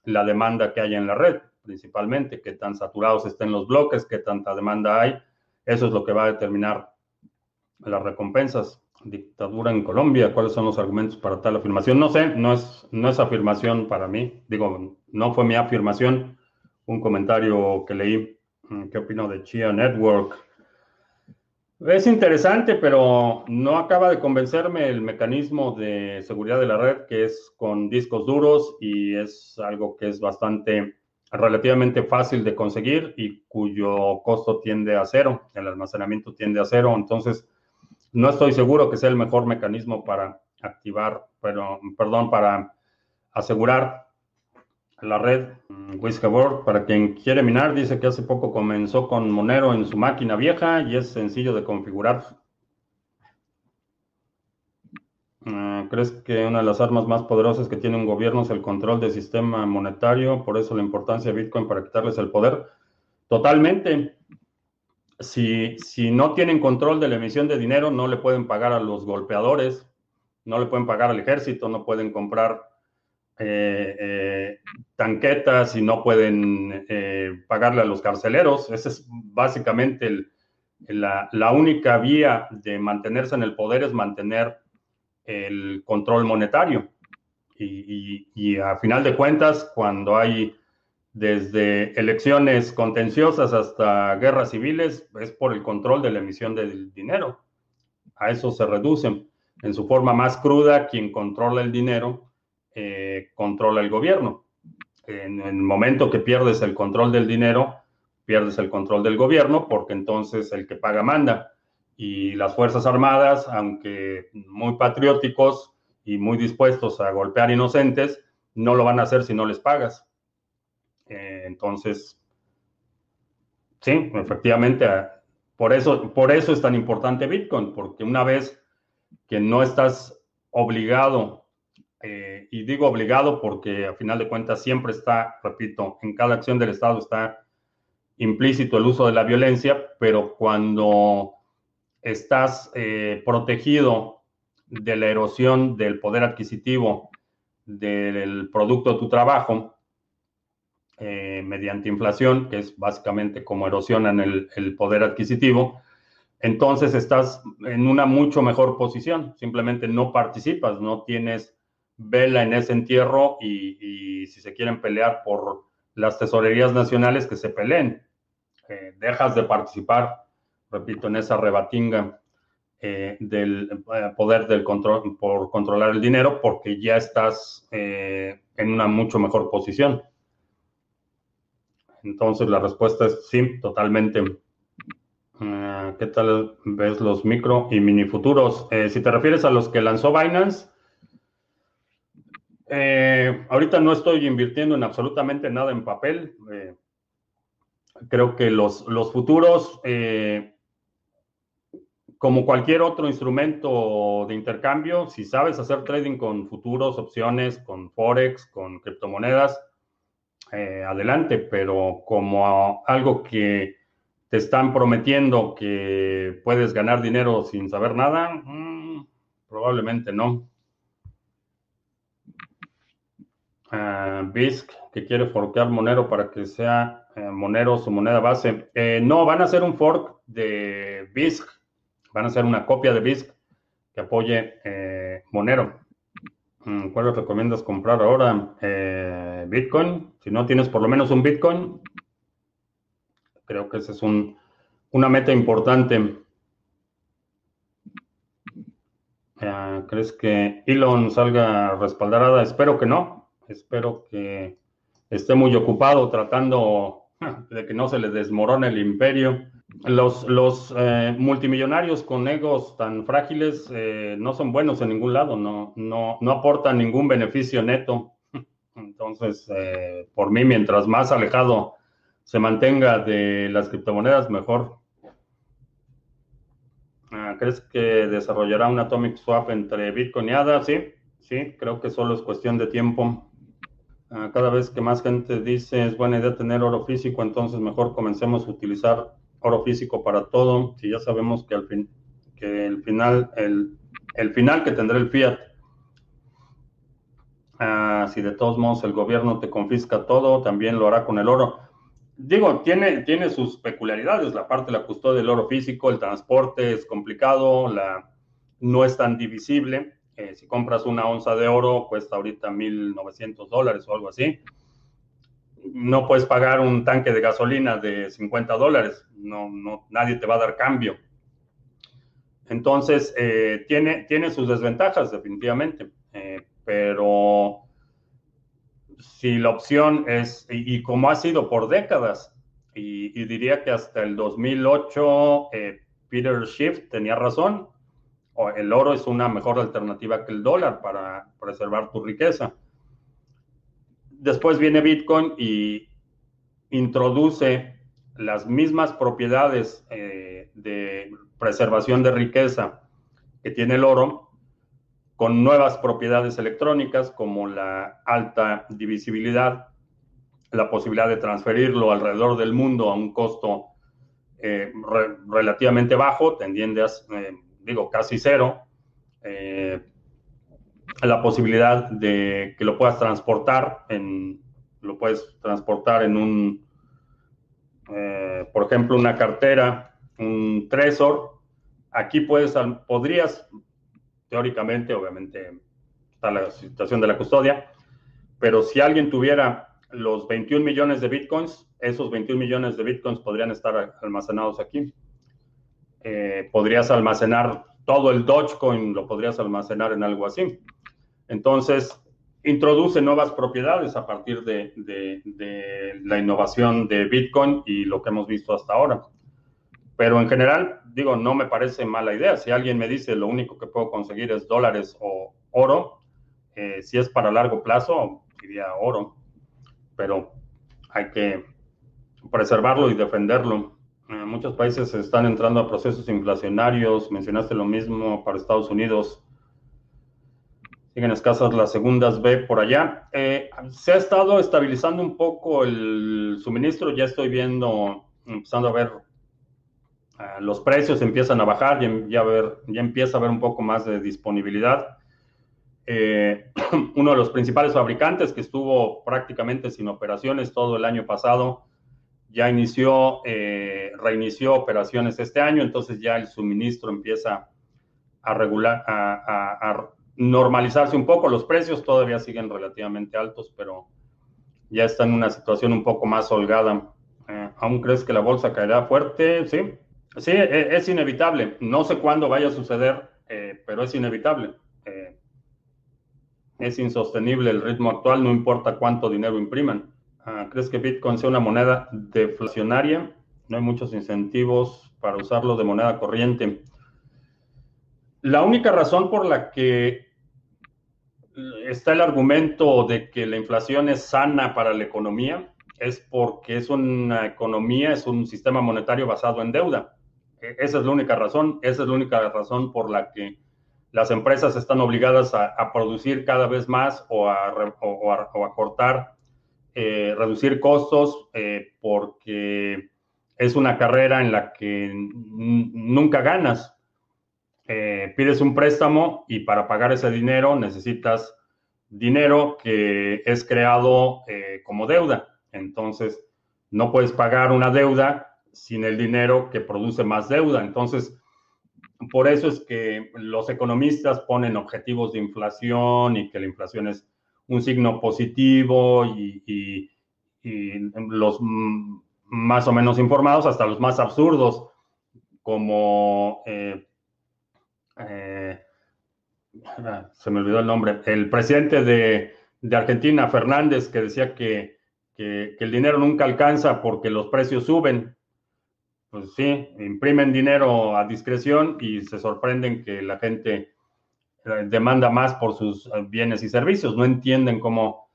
la demanda que haya en la red, principalmente, qué tan saturados estén los bloques, qué tanta demanda hay. Eso es lo que va a determinar las recompensas. Dictadura en Colombia, ¿cuáles son los argumentos para tal afirmación? No sé, no es, no es afirmación para mí. Digo, no fue mi afirmación, un comentario que leí. Mm, ¿Qué opino de Chia Network? Es interesante, pero no acaba de convencerme el mecanismo de seguridad de la red, que es con discos duros y es algo que es bastante relativamente fácil de conseguir y cuyo costo tiende a cero, el almacenamiento tiende a cero. Entonces, no estoy seguro que sea el mejor mecanismo para activar, pero, perdón, para asegurar la red mm, Whiskeyboard. Para quien quiere minar, dice que hace poco comenzó con Monero en su máquina vieja y es sencillo de configurar. Mm, ¿Crees que una de las armas más poderosas que tiene un gobierno es el control del sistema monetario? Por eso la importancia de Bitcoin para quitarles el poder. Totalmente si, si no tienen control de la emisión de dinero, no le pueden pagar a los golpeadores, no le pueden pagar al ejército, no pueden comprar eh, eh, tanquetas y no pueden eh, pagarle a los carceleros. Esa es básicamente la, única vía de mantenerse en el poder, es mantener el control monetario. Y, y a final de cuentas, cuando hay desde elecciones contenciosas hasta guerras civiles, es por el control de la emisión del dinero. A eso se reducen. En su forma más cruda, quien controla el dinero, eh, controla el gobierno. En el momento que pierdes el control del dinero, pierdes el control del gobierno, porque entonces el que paga manda. Y las Fuerzas Armadas, aunque muy patrióticos y muy dispuestos a golpear inocentes, no lo van a hacer si no les pagas. Eh, entonces, sí, efectivamente, por eso, por eso es tan importante Bitcoin, porque una vez que no estás obligado, eh, y digo obligado porque a final de cuentas siempre está, repito, en cada acción del Estado está implícito el uso de la violencia, pero cuando estás eh, protegido de la erosión del poder adquisitivo del producto de tu trabajo eh, mediante inflación, que es básicamente como erosionan el, el poder adquisitivo, entonces estás en una mucho mejor posición. Simplemente no participas, no tienes vela en ese entierro y, si se quieren pelear por las tesorerías nacionales, que se peleen. Eh, dejas de participar, repito, en esa rebatinga eh, del eh, poder del control por controlar el dinero porque ya estás en una mucho mejor posición. Entonces la respuesta es sí, totalmente. Ah, ¿Qué tal ves los micro y mini futuros? si te refieres a los que lanzó Binance, ahorita no estoy invirtiendo en absolutamente nada en papel creo que los, los futuros, eh, como cualquier otro instrumento de intercambio, si sabes hacer trading con futuros, opciones, con forex, con criptomonedas, eh, adelante, pero como algo que te están prometiendo que puedes ganar dinero sin saber nada, mm, probablemente no. Uh, BISC, que quiere forquear Monero para que sea eh, Monero su moneda base. Eh, no, van a hacer un fork de BISC, van a hacer una copia de BISC que apoye Monero. Mm, ¿Cuál recomiendas comprar ahora? Bitcoin. Si no tienes por lo menos un Bitcoin, creo que esa es un, una meta importante. ¿Crees que Elon salga respaldada? Espero que no. Espero que esté muy ocupado tratando de que no se les desmorone el imperio. Los, eh, multimillonarios con egos tan frágiles eh, no son buenos en ningún lado, no, no, no aportan ningún beneficio neto. Entonces, eh, por mí, mientras más alejado se mantenga de las criptomonedas, mejor. Ah, ¿Crees que desarrollará un Atomic Swap entre Bitcoin y ADA? Sí, sí, creo que solo es cuestión de tiempo. Ah, cada vez que más gente dice es buena idea tener oro físico, entonces mejor comencemos a utilizar oro físico para todo. Si ya sabemos que al fin, que el final, el, el final que tendrá el fiat, ah, si de todos modos el gobierno te confisca todo, también lo hará con el oro. Digo, tiene, tiene sus peculiaridades, la parte de la custodia del oro físico, el transporte es complicado, la, no es tan divisible eh, si compras una onza de oro, cuesta ahorita 1.900 dólares o algo así. No puedes pagar un tanque de gasolina de 50 dólares. No, no, nadie te va a dar cambio. Entonces, eh, tiene, tiene sus desventajas, definitivamente. Eh, pero si la opción es, y, como ha sido por décadas, y, y diría que hasta el 2008, Peter Schiff tenía razón, el oro es una mejor alternativa que el dólar para preservar tu riqueza. Después viene Bitcoin y introduce las mismas propiedades eh, de preservación de riqueza que tiene el oro con nuevas propiedades electrónicas como la alta divisibilidad, la posibilidad de transferirlo alrededor del mundo a un costo eh, relativamente bajo, tendiendo a eh, digo, casi cero, la posibilidad de que lo puedas transportar en, lo puedes transportar en un, eh, por ejemplo, una cartera, un Trezor. Aquí puedes, podrías, teóricamente, obviamente, está la situación de la custodia, pero si alguien tuviera los 21 millones de bitcoins, esos 21 millones de bitcoins podrían estar almacenados aquí. Eh, podrías almacenar todo el Dogecoin, lo podrías almacenar en algo así. Entonces, introduce nuevas propiedades a partir de, la innovación de Bitcoin y lo que hemos visto hasta ahora. Pero en general, digo, no me parece mala idea. Si alguien me dice lo único que puedo conseguir es dólares o oro, eh, si es para largo plazo, diría oro. Pero hay que preservarlo y defenderlo. muchos países están entrando a procesos inflacionarios. Mencionaste lo mismo para Estados Unidos. Siguen escasas las segundas B por allá. Eh, se ha estado estabilizando un poco el suministro. Ya estoy viendo, empezando a ver, eh, los precios empiezan a bajar. Ya, ya, ver, ya empieza a haber un poco más de disponibilidad. Eh, uno de los principales fabricantes que estuvo prácticamente sin operaciones todo el año pasado, ya inició, reinició operaciones este año, entonces ya el suministro empieza a regular, a, normalizarse un poco. Los precios todavía siguen relativamente altos, pero ya está en una situación un poco más holgada. Eh, ¿Aún crees que la bolsa caerá fuerte? Sí, sí, e, es, inevitable. No sé cuándo vaya a suceder, eh, pero es inevitable. Eh, es insostenible el ritmo actual, no importa cuánto dinero impriman. Ah, ¿Crees que Bitcoin sea una moneda deflacionaria? No hay muchos incentivos para usarlo de moneda corriente. La única razón por la que está el argumento de que la inflación es sana para la economía, es porque es una economía, es un sistema monetario basado en deuda. E, esa es la única razón, esa es la única razón por la que las empresas están obligadas a, producir cada vez más o a, cortar, eh, reducir costos, eh, porque es una carrera en la que nunca ganas. Eh, pides un préstamo y para pagar ese dinero necesitas dinero que es creado eh, como deuda. Entonces, no puedes pagar una deuda sin el dinero que produce más deuda. Entonces, por eso es que los economistas ponen objetivos de inflación y que la inflación es un signo positivo y, los más o menos informados, hasta los más absurdos, como eh, eh, se me olvidó el nombre, el presidente de, Argentina, Fernández, que decía que, el dinero nunca alcanza porque los precios suben. Pues sí, imprimen dinero a discreción y se sorprenden que la gente eh, demanda más por sus eh, bienes y servicios. No entienden cómo,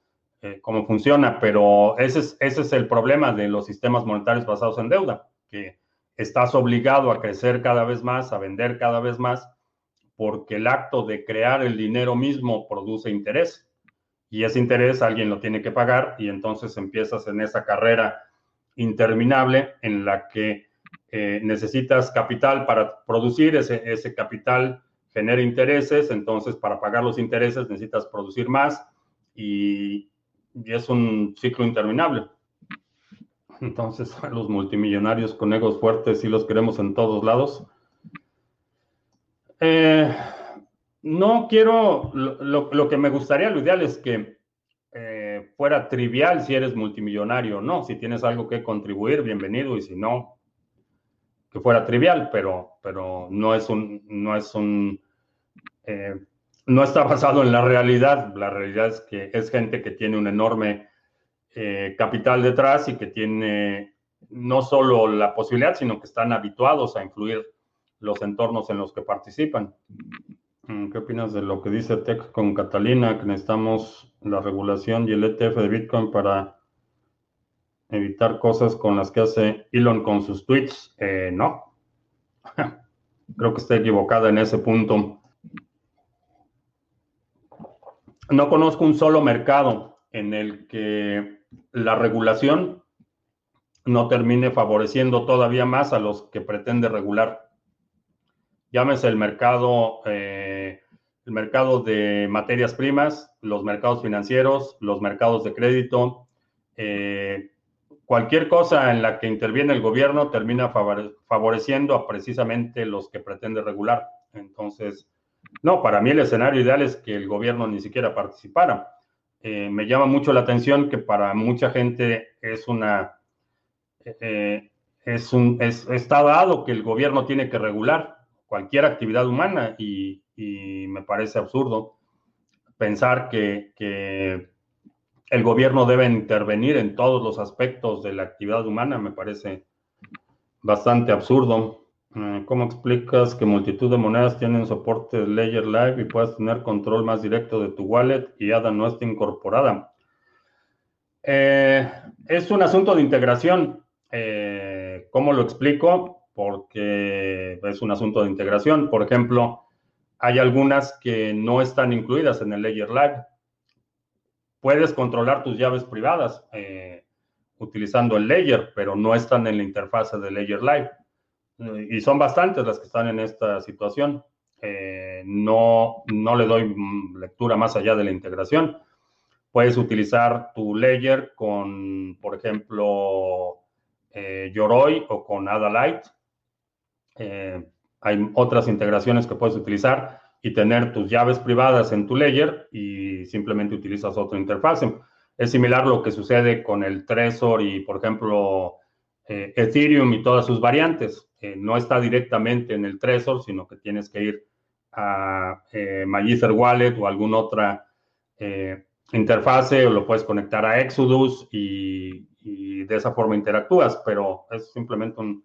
cómo funciona, pero ese es, ese es el problema de los sistemas monetarios basados en deuda, que estás obligado a crecer cada vez más, a vender cada vez más porque el acto de crear el dinero mismo produce interés y ese interés alguien lo tiene que pagar y entonces empiezas en esa carrera interminable en la que eh, necesitas capital para producir, ese, ese capital genera intereses, entonces para pagar los intereses necesitas producir más y, y es un ciclo interminable. Entonces, los multimillonarios con egos fuertes sí los queremos en todos lados. Eh, no quiero, lo, que me gustaría, lo ideal es que eh, fuera trivial si eres multimillonario o no. Si tienes algo que contribuir, bienvenido, y si no, que fuera trivial, pero, pero no es un, no es un, eh, no está basado en la realidad. La realidad es que es gente que tiene un enorme capital detrás y que tiene no solo la posibilidad, sino que están habituados a influir los entornos en los que participan. Mm, ¿Qué opinas de lo que dice Tech con Catalina, que necesitamos la regulación y el ETF de Bitcoin para evitar cosas con las que hace Elon con sus tweets? Eh, no. Creo que está equivocada en ese punto. No conozco un solo mercado en el que la regulación no termine favoreciendo todavía más a los que pretende regular llámese el mercado, eh, el mercado de materias primas, los mercados financieros, los mercados de crédito, eh, cualquier cosa en la que interviene el gobierno termina favoreciendo a precisamente los que pretende regular. Entonces, no, para mí el escenario ideal es que el gobierno ni siquiera participara. Eh, me llama mucho la atención que para mucha gente es una, es un, está dado que el gobierno tiene que regular cualquier actividad humana y, me parece absurdo pensar que, el gobierno debe intervenir en todos los aspectos de la actividad humana, me parece bastante absurdo. Eh, ¿Cómo explicas que multitud de monedas tienen soporte Ledger Live y puedes tener control más directo de tu wallet y ADA no está incorporada? Eh, es un asunto de integración. Eh, ¿Cómo lo explico? Porque es un asunto de integración. Por ejemplo, hay algunas que no están incluidas en el Ledger Live. Puedes controlar tus llaves privadas eh, utilizando el Ledger, pero no están en la interfase de Ledger Live. Y son bastantes las que están en esta situación. Eh, no, no le doy lectura más allá de la integración. Puedes utilizar tu Ledger con, por ejemplo, eh, Yoroi o con Adalite. Eh, hay otras integraciones que puedes utilizar y tener tus llaves privadas en tu Ledger y simplemente utilizas otra interfase. Es similar lo que sucede con el Trezor y, por ejemplo, eh, Ethereum y todas sus variantes. no está directamente en el Trezor, sino que tienes que ir a eh, Wallet o alguna otra interfase o lo puedes conectar a Exodus y, de esa forma interactúas, pero es simplemente un,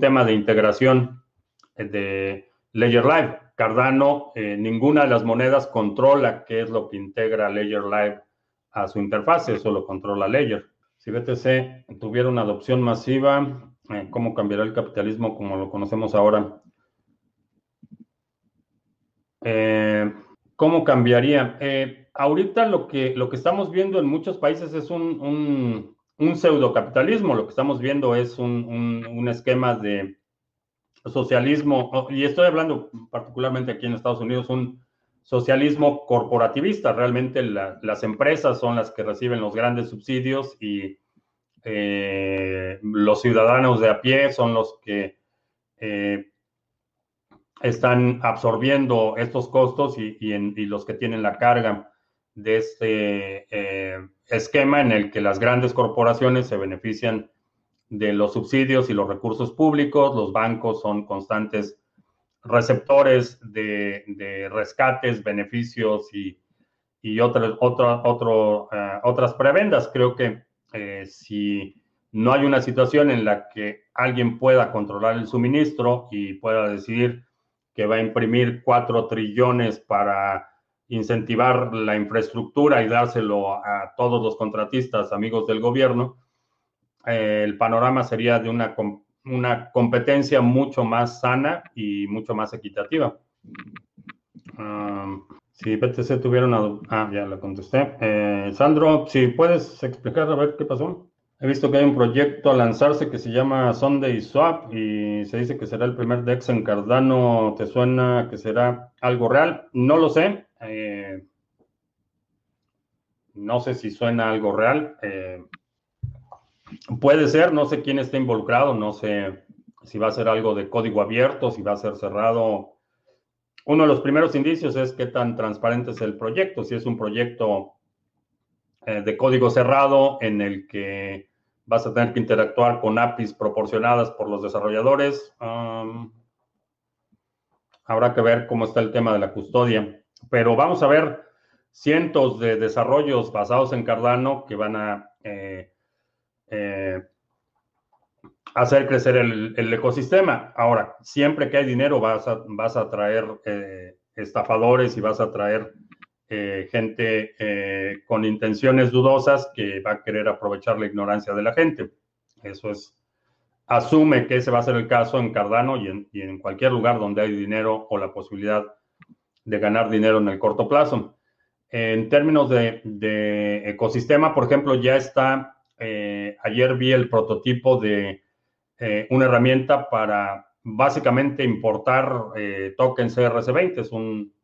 tema de integración de Ledger Live. Cardano, eh, ninguna de las monedas controla qué es lo que integra Ledger Live a su interfase, solo controla Ledger. Si BTC tuviera una adopción masiva, eh, ¿cómo cambiará el capitalismo como lo conocemos ahora? Eh, ¿Cómo cambiaría? ahorita lo que, lo que estamos viendo en muchos países es un, un, un pseudocapitalismo, lo que estamos viendo es un, esquema de socialismo, y estoy hablando particularmente aquí en Estados Unidos, un socialismo corporativista. Realmente las empresas son las que reciben los grandes subsidios y eh, los ciudadanos de a pie son los que eh, están absorbiendo estos costos y, y los que tienen la carga de este eh, esquema en el que las grandes corporaciones se benefician de los subsidios y los recursos públicos, los bancos son constantes receptores de, rescates, beneficios y, otras, eh, otras prebendas. Creo que eh, si no hay una situación en la que alguien pueda controlar el suministro y pueda decidir que va a imprimir cuatro trillones para incentivar la infraestructura y dárselo a todos los contratistas amigos del gobierno, eh, el panorama sería de una, una competencia mucho más sana y mucho más equitativa. si BTC tuviera una... Ah, ya la contesté. Eh, Sandro, si puedes explicar a ver qué pasó. He visto que hay un proyecto a lanzarse que se llama Sunday Swap y se dice que será el primer DEX en Cardano. ¿Te suena que será algo real? No lo sé. Eh, no sé si suena algo real. Eh, puede ser, no sé quién está involucrado, no sé si va a ser algo de código abierto, si va a ser cerrado. Uno de los primeros indicios es qué tan transparente es el proyecto, si es un proyecto eh, de código cerrado en el que vas a tener que interactuar con APIs proporcionadas por los desarrolladores. Habrá que ver cómo está el tema de la custodia pero vamos a ver cientos de desarrollos basados en Cardano que van a eh, eh, hacer crecer el, ecosistema. Ahora, siempre que hay dinero vas a, traer eh, estafadores y vas a traer gente con intenciones dudosas que va a querer aprovechar la ignorancia de la gente. Eso es, asume que ese va a ser el caso en Cardano y en, y en cualquier lugar donde hay dinero o la posibilidad de ganar dinero en el corto plazo. En términos de, ecosistema, por ejemplo, ya está, eh, ayer vi el prototipo de eh, una herramienta para básicamente importar eh, tokens CRC20, es un,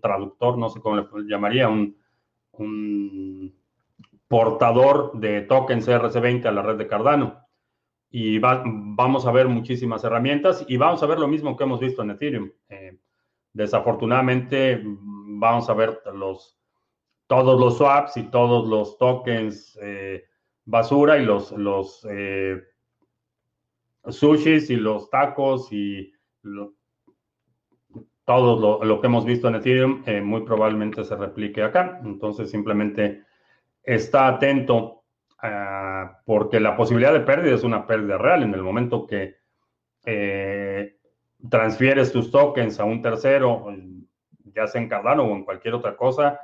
traductor, no sé cómo le llamaría, un, portador de tokens CRC20 a la red de Cardano. Y vamos a ver muchísimas herramientas y vamos a ver lo mismo que hemos visto en Ethereum. Desafortunadamente, vamos a ver todos los swaps y todos los tokens eh, basura y los, los eh, sushis y los tacos y todo lo, que hemos visto en Ethereum eh, muy probablemente se replique acá. Entonces, simplemente está atento ah, porque la posibilidad de pérdida es una pérdida real en el momento que transfieres tus tokens a un tercero, ya sea en Cardano o en cualquier otra cosa,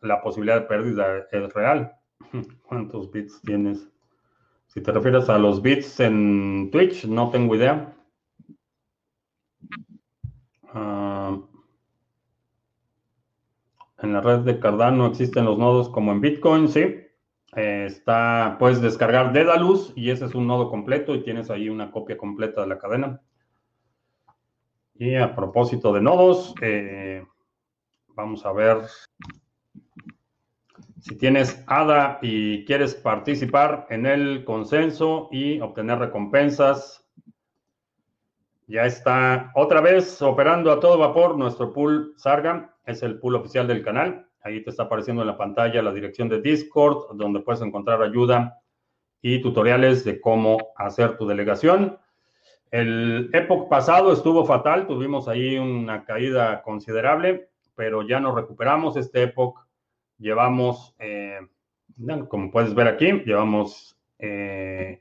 la posibilidad de pérdida es real. ¿Cuántos bits tienes? Si te refieres a los bits en Twitch, no tengo idea. Ah, en la red de Cardano existen los nodos como en Bitcoin, sí. Eh, está, puedes descargar Dedalus y ese es un nodo completo y tienes ahí una copia completa de la cadena. Y a propósito de nodos, eh, vamos a ver si tienes ADA y quieres participar en el consenso y obtener recompensas. Ya está otra vez operando a todo vapor nuestro pool Sarga. Es el pool oficial del canal. Ahí te está apareciendo en la pantalla la dirección de Discord, donde puedes encontrar ayuda y tutoriales de cómo hacer tu delegación. El Epoch pasado estuvo fatal, tuvimos ahí una caída considerable, pero ya nos recuperamos. Este Epoch llevamos, eh, como puedes ver aquí, llevamos eh,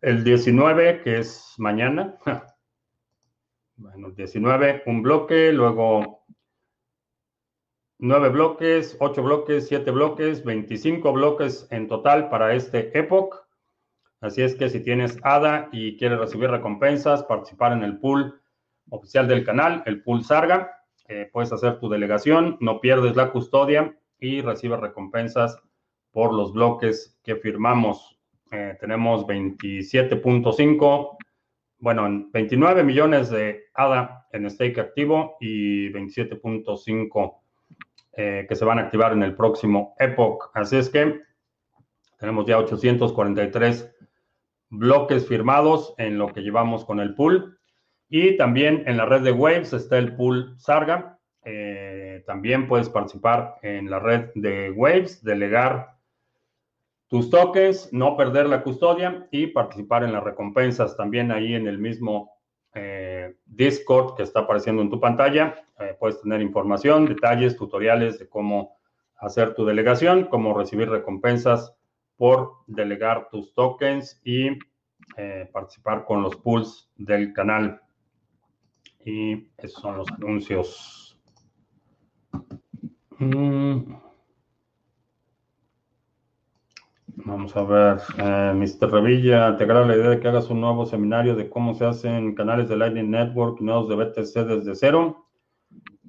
el 19, que es mañana. Bueno, 19, un bloque, luego 9 bloques, 8 bloques, 7 bloques, 25 bloques en total para este Epoch. Así es que si tienes ADA y quieres recibir recompensas, participar en el pool oficial del canal, el pool Sarga, eh, puedes hacer tu delegación, no pierdes la custodia y recibes recompensas por los bloques que firmamos. Eh, tenemos 27.5, bueno, 29 millones de ADA en stake activo y 27.5 eh, que se van a activar en el próximo Epoch. Así es que tenemos ya 843 bloques firmados en lo que llevamos con el pool. Y también en la red de Waves está el pool Sarga. Eh, también puedes participar en la red de Waves, delegar tus tokens, no perder la custodia y participar en las recompensas. También ahí en el mismo eh, Discord que está apareciendo en tu pantalla. Eh, puedes tener información, detalles, tutoriales de cómo hacer tu delegación, cómo recibir recompensas por delegar tus tokens y eh, participar con los pools del canal. Y esos son los anuncios. Mm. Vamos a ver, eh, Mr. Revilla, te agrada la idea de que hagas un nuevo seminario de cómo se hacen canales de Lightning Network, nodos de BTC desde cero.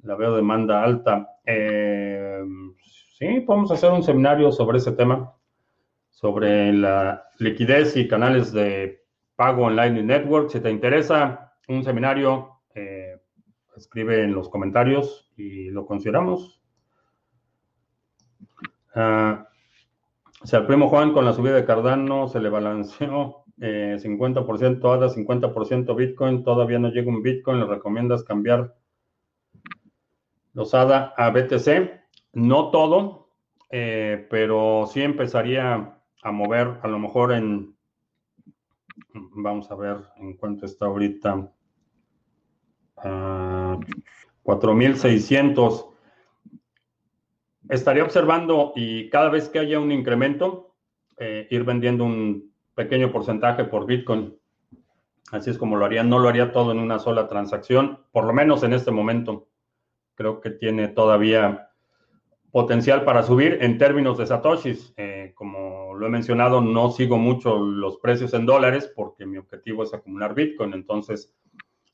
La veo demanda alta. Eh, sí, podemos hacer un seminario sobre ese tema, sobre la liquidez y canales de pago en Lightning Network. Si te interesa un seminario, eh, escribe en los comentarios y lo consideramos. Ah, si al primo Juan con la subida de Cardano se le balanceó 50% ADA, 50% Bitcoin, todavía no llega un Bitcoin, ¿le recomiendas cambiar los ADA a BTC? No todo, eh, pero sí empezaría a mover a lo mejor en, vamos a ver en cuánto está ahorita, uh, ah, 4600 estaría observando y cada vez que haya un incremento, eh, ir vendiendo un pequeño porcentaje por Bitcoin. Así es como lo haría. No lo haría todo en una sola transacción, por lo menos en este momento. Creo que tiene todavía potencial para subir en términos de satoshis. Eh, como lo he mencionado, no sigo mucho los precios en dólares porque mi objetivo es acumular Bitcoin. Entonces,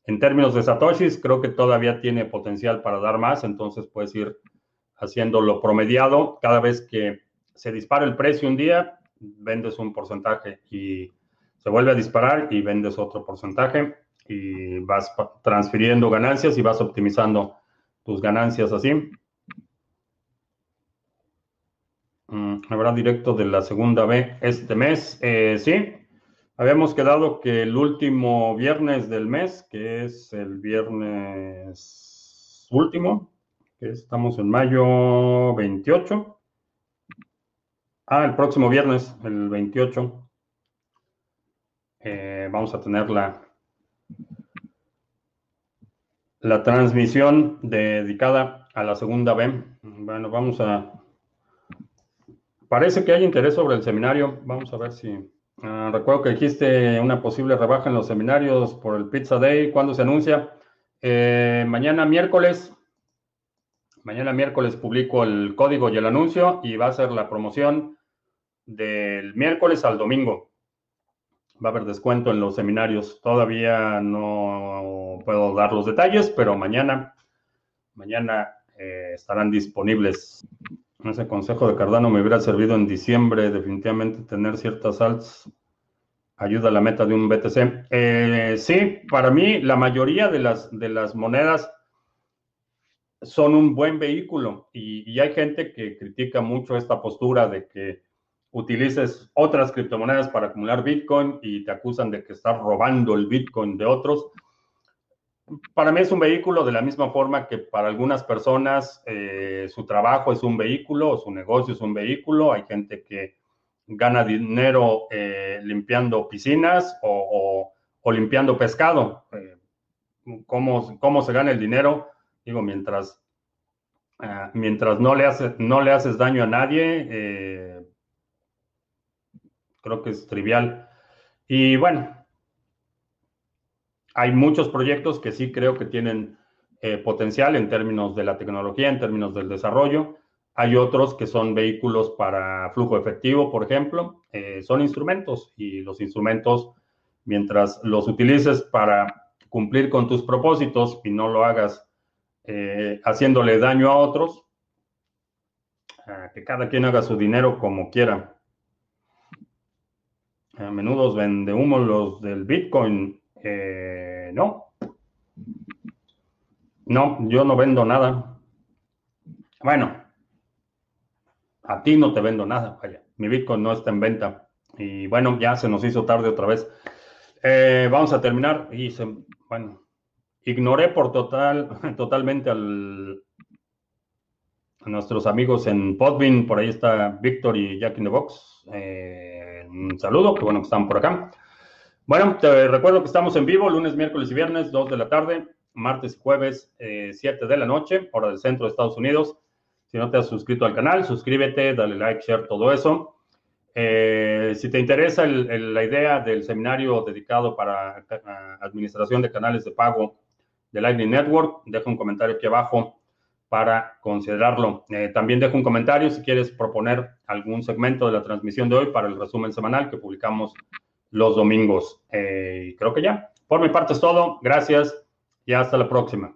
en términos de satoshis, creo que todavía tiene potencial para dar más. Entonces, puedes ir haciendo lo promediado. Cada vez que se dispara el precio un día, vendes un porcentaje y se vuelve a disparar y vendes otro porcentaje y vas transfiriendo ganancias y vas optimizando tus ganancias así. Mm, ¿Habrá directo de la segunda B este mes? Eh, sí, habíamos quedado que el último viernes del mes, que es el viernes último, Estamos en mayo 28. Ah, el próximo viernes, el 28. Eh, vamos a tener la, la transmisión dedicada a la segunda B. Bueno, vamos a... Parece que hay interés sobre el seminario. Vamos a ver si... Ah, recuerdo que dijiste una posible rebaja en los seminarios por el Pizza Day. ¿Cuándo se anuncia? Eh, mañana miércoles Mañana miércoles publico el código y el anuncio y va a ser la promoción del miércoles al domingo. Va a haber descuento en los seminarios. Todavía no puedo dar los detalles, pero mañana, mañana eh, estarán disponibles. Ese consejo de Cardano me hubiera servido en diciembre. Definitivamente tener ciertas alts ayuda a la meta de un BTC. Eh, sí, para mí la mayoría de las, de las monedas son un buen vehículo y, y, hay gente que critica mucho esta postura de que utilices otras criptomonedas para acumular Bitcoin y te acusan de que estás robando el Bitcoin de otros. Para mí es un vehículo de la misma forma que para algunas personas eh, su trabajo es un vehículo su negocio es un vehículo. Hay gente que gana dinero eh, limpiando piscinas o, limpiando pescado. Eh, ¿cómo, ¿cómo, se gana el dinero? Digo, mientras, mientras no, le hace, no le haces daño a nadie, creo que es trivial. Y bueno, hay muchos proyectos que sí creo que tienen eh, potencial en términos de la tecnología, en términos del desarrollo. Hay otros que son vehículos para flujo efectivo, por ejemplo. Eh, son instrumentos y los instrumentos, mientras los utilices para cumplir con tus propósitos y no lo hagas eh, haciéndole daño a otros, que cada quien haga su dinero como quiera. A menudo vende humo los del Bitcoin. Eh, no. No, yo no vendo nada. Bueno, a ti no te vendo nada, vaya. Mi Bitcoin no está en venta. Y bueno, ya se nos hizo tarde otra vez. Eh, vamos a terminar. Y se, bueno, ignoré por total, totalmente al, a nuestros amigos en Podbean. Por ahí está Víctor y Jack in the Box. Eh, un saludo, qué bueno que están por acá. Bueno, te recuerdo que estamos en vivo lunes, miércoles y viernes, 2 de la tarde, martes y jueves, eh, 7 de la noche, hora del centro de Estados Unidos. Si no te has suscrito al canal, suscríbete, dale like, share, todo eso. Eh, si te interesa el, el, la idea del seminario dedicado para administración de canales de pago de Lightning Network, deja un comentario aquí abajo para considerarlo. Eh, también deja un comentario si quieres proponer algún segmento de la transmisión de hoy para el resumen semanal que publicamos los domingos. Eh, creo que ya. Por mi parte es todo. Gracias y hasta la próxima.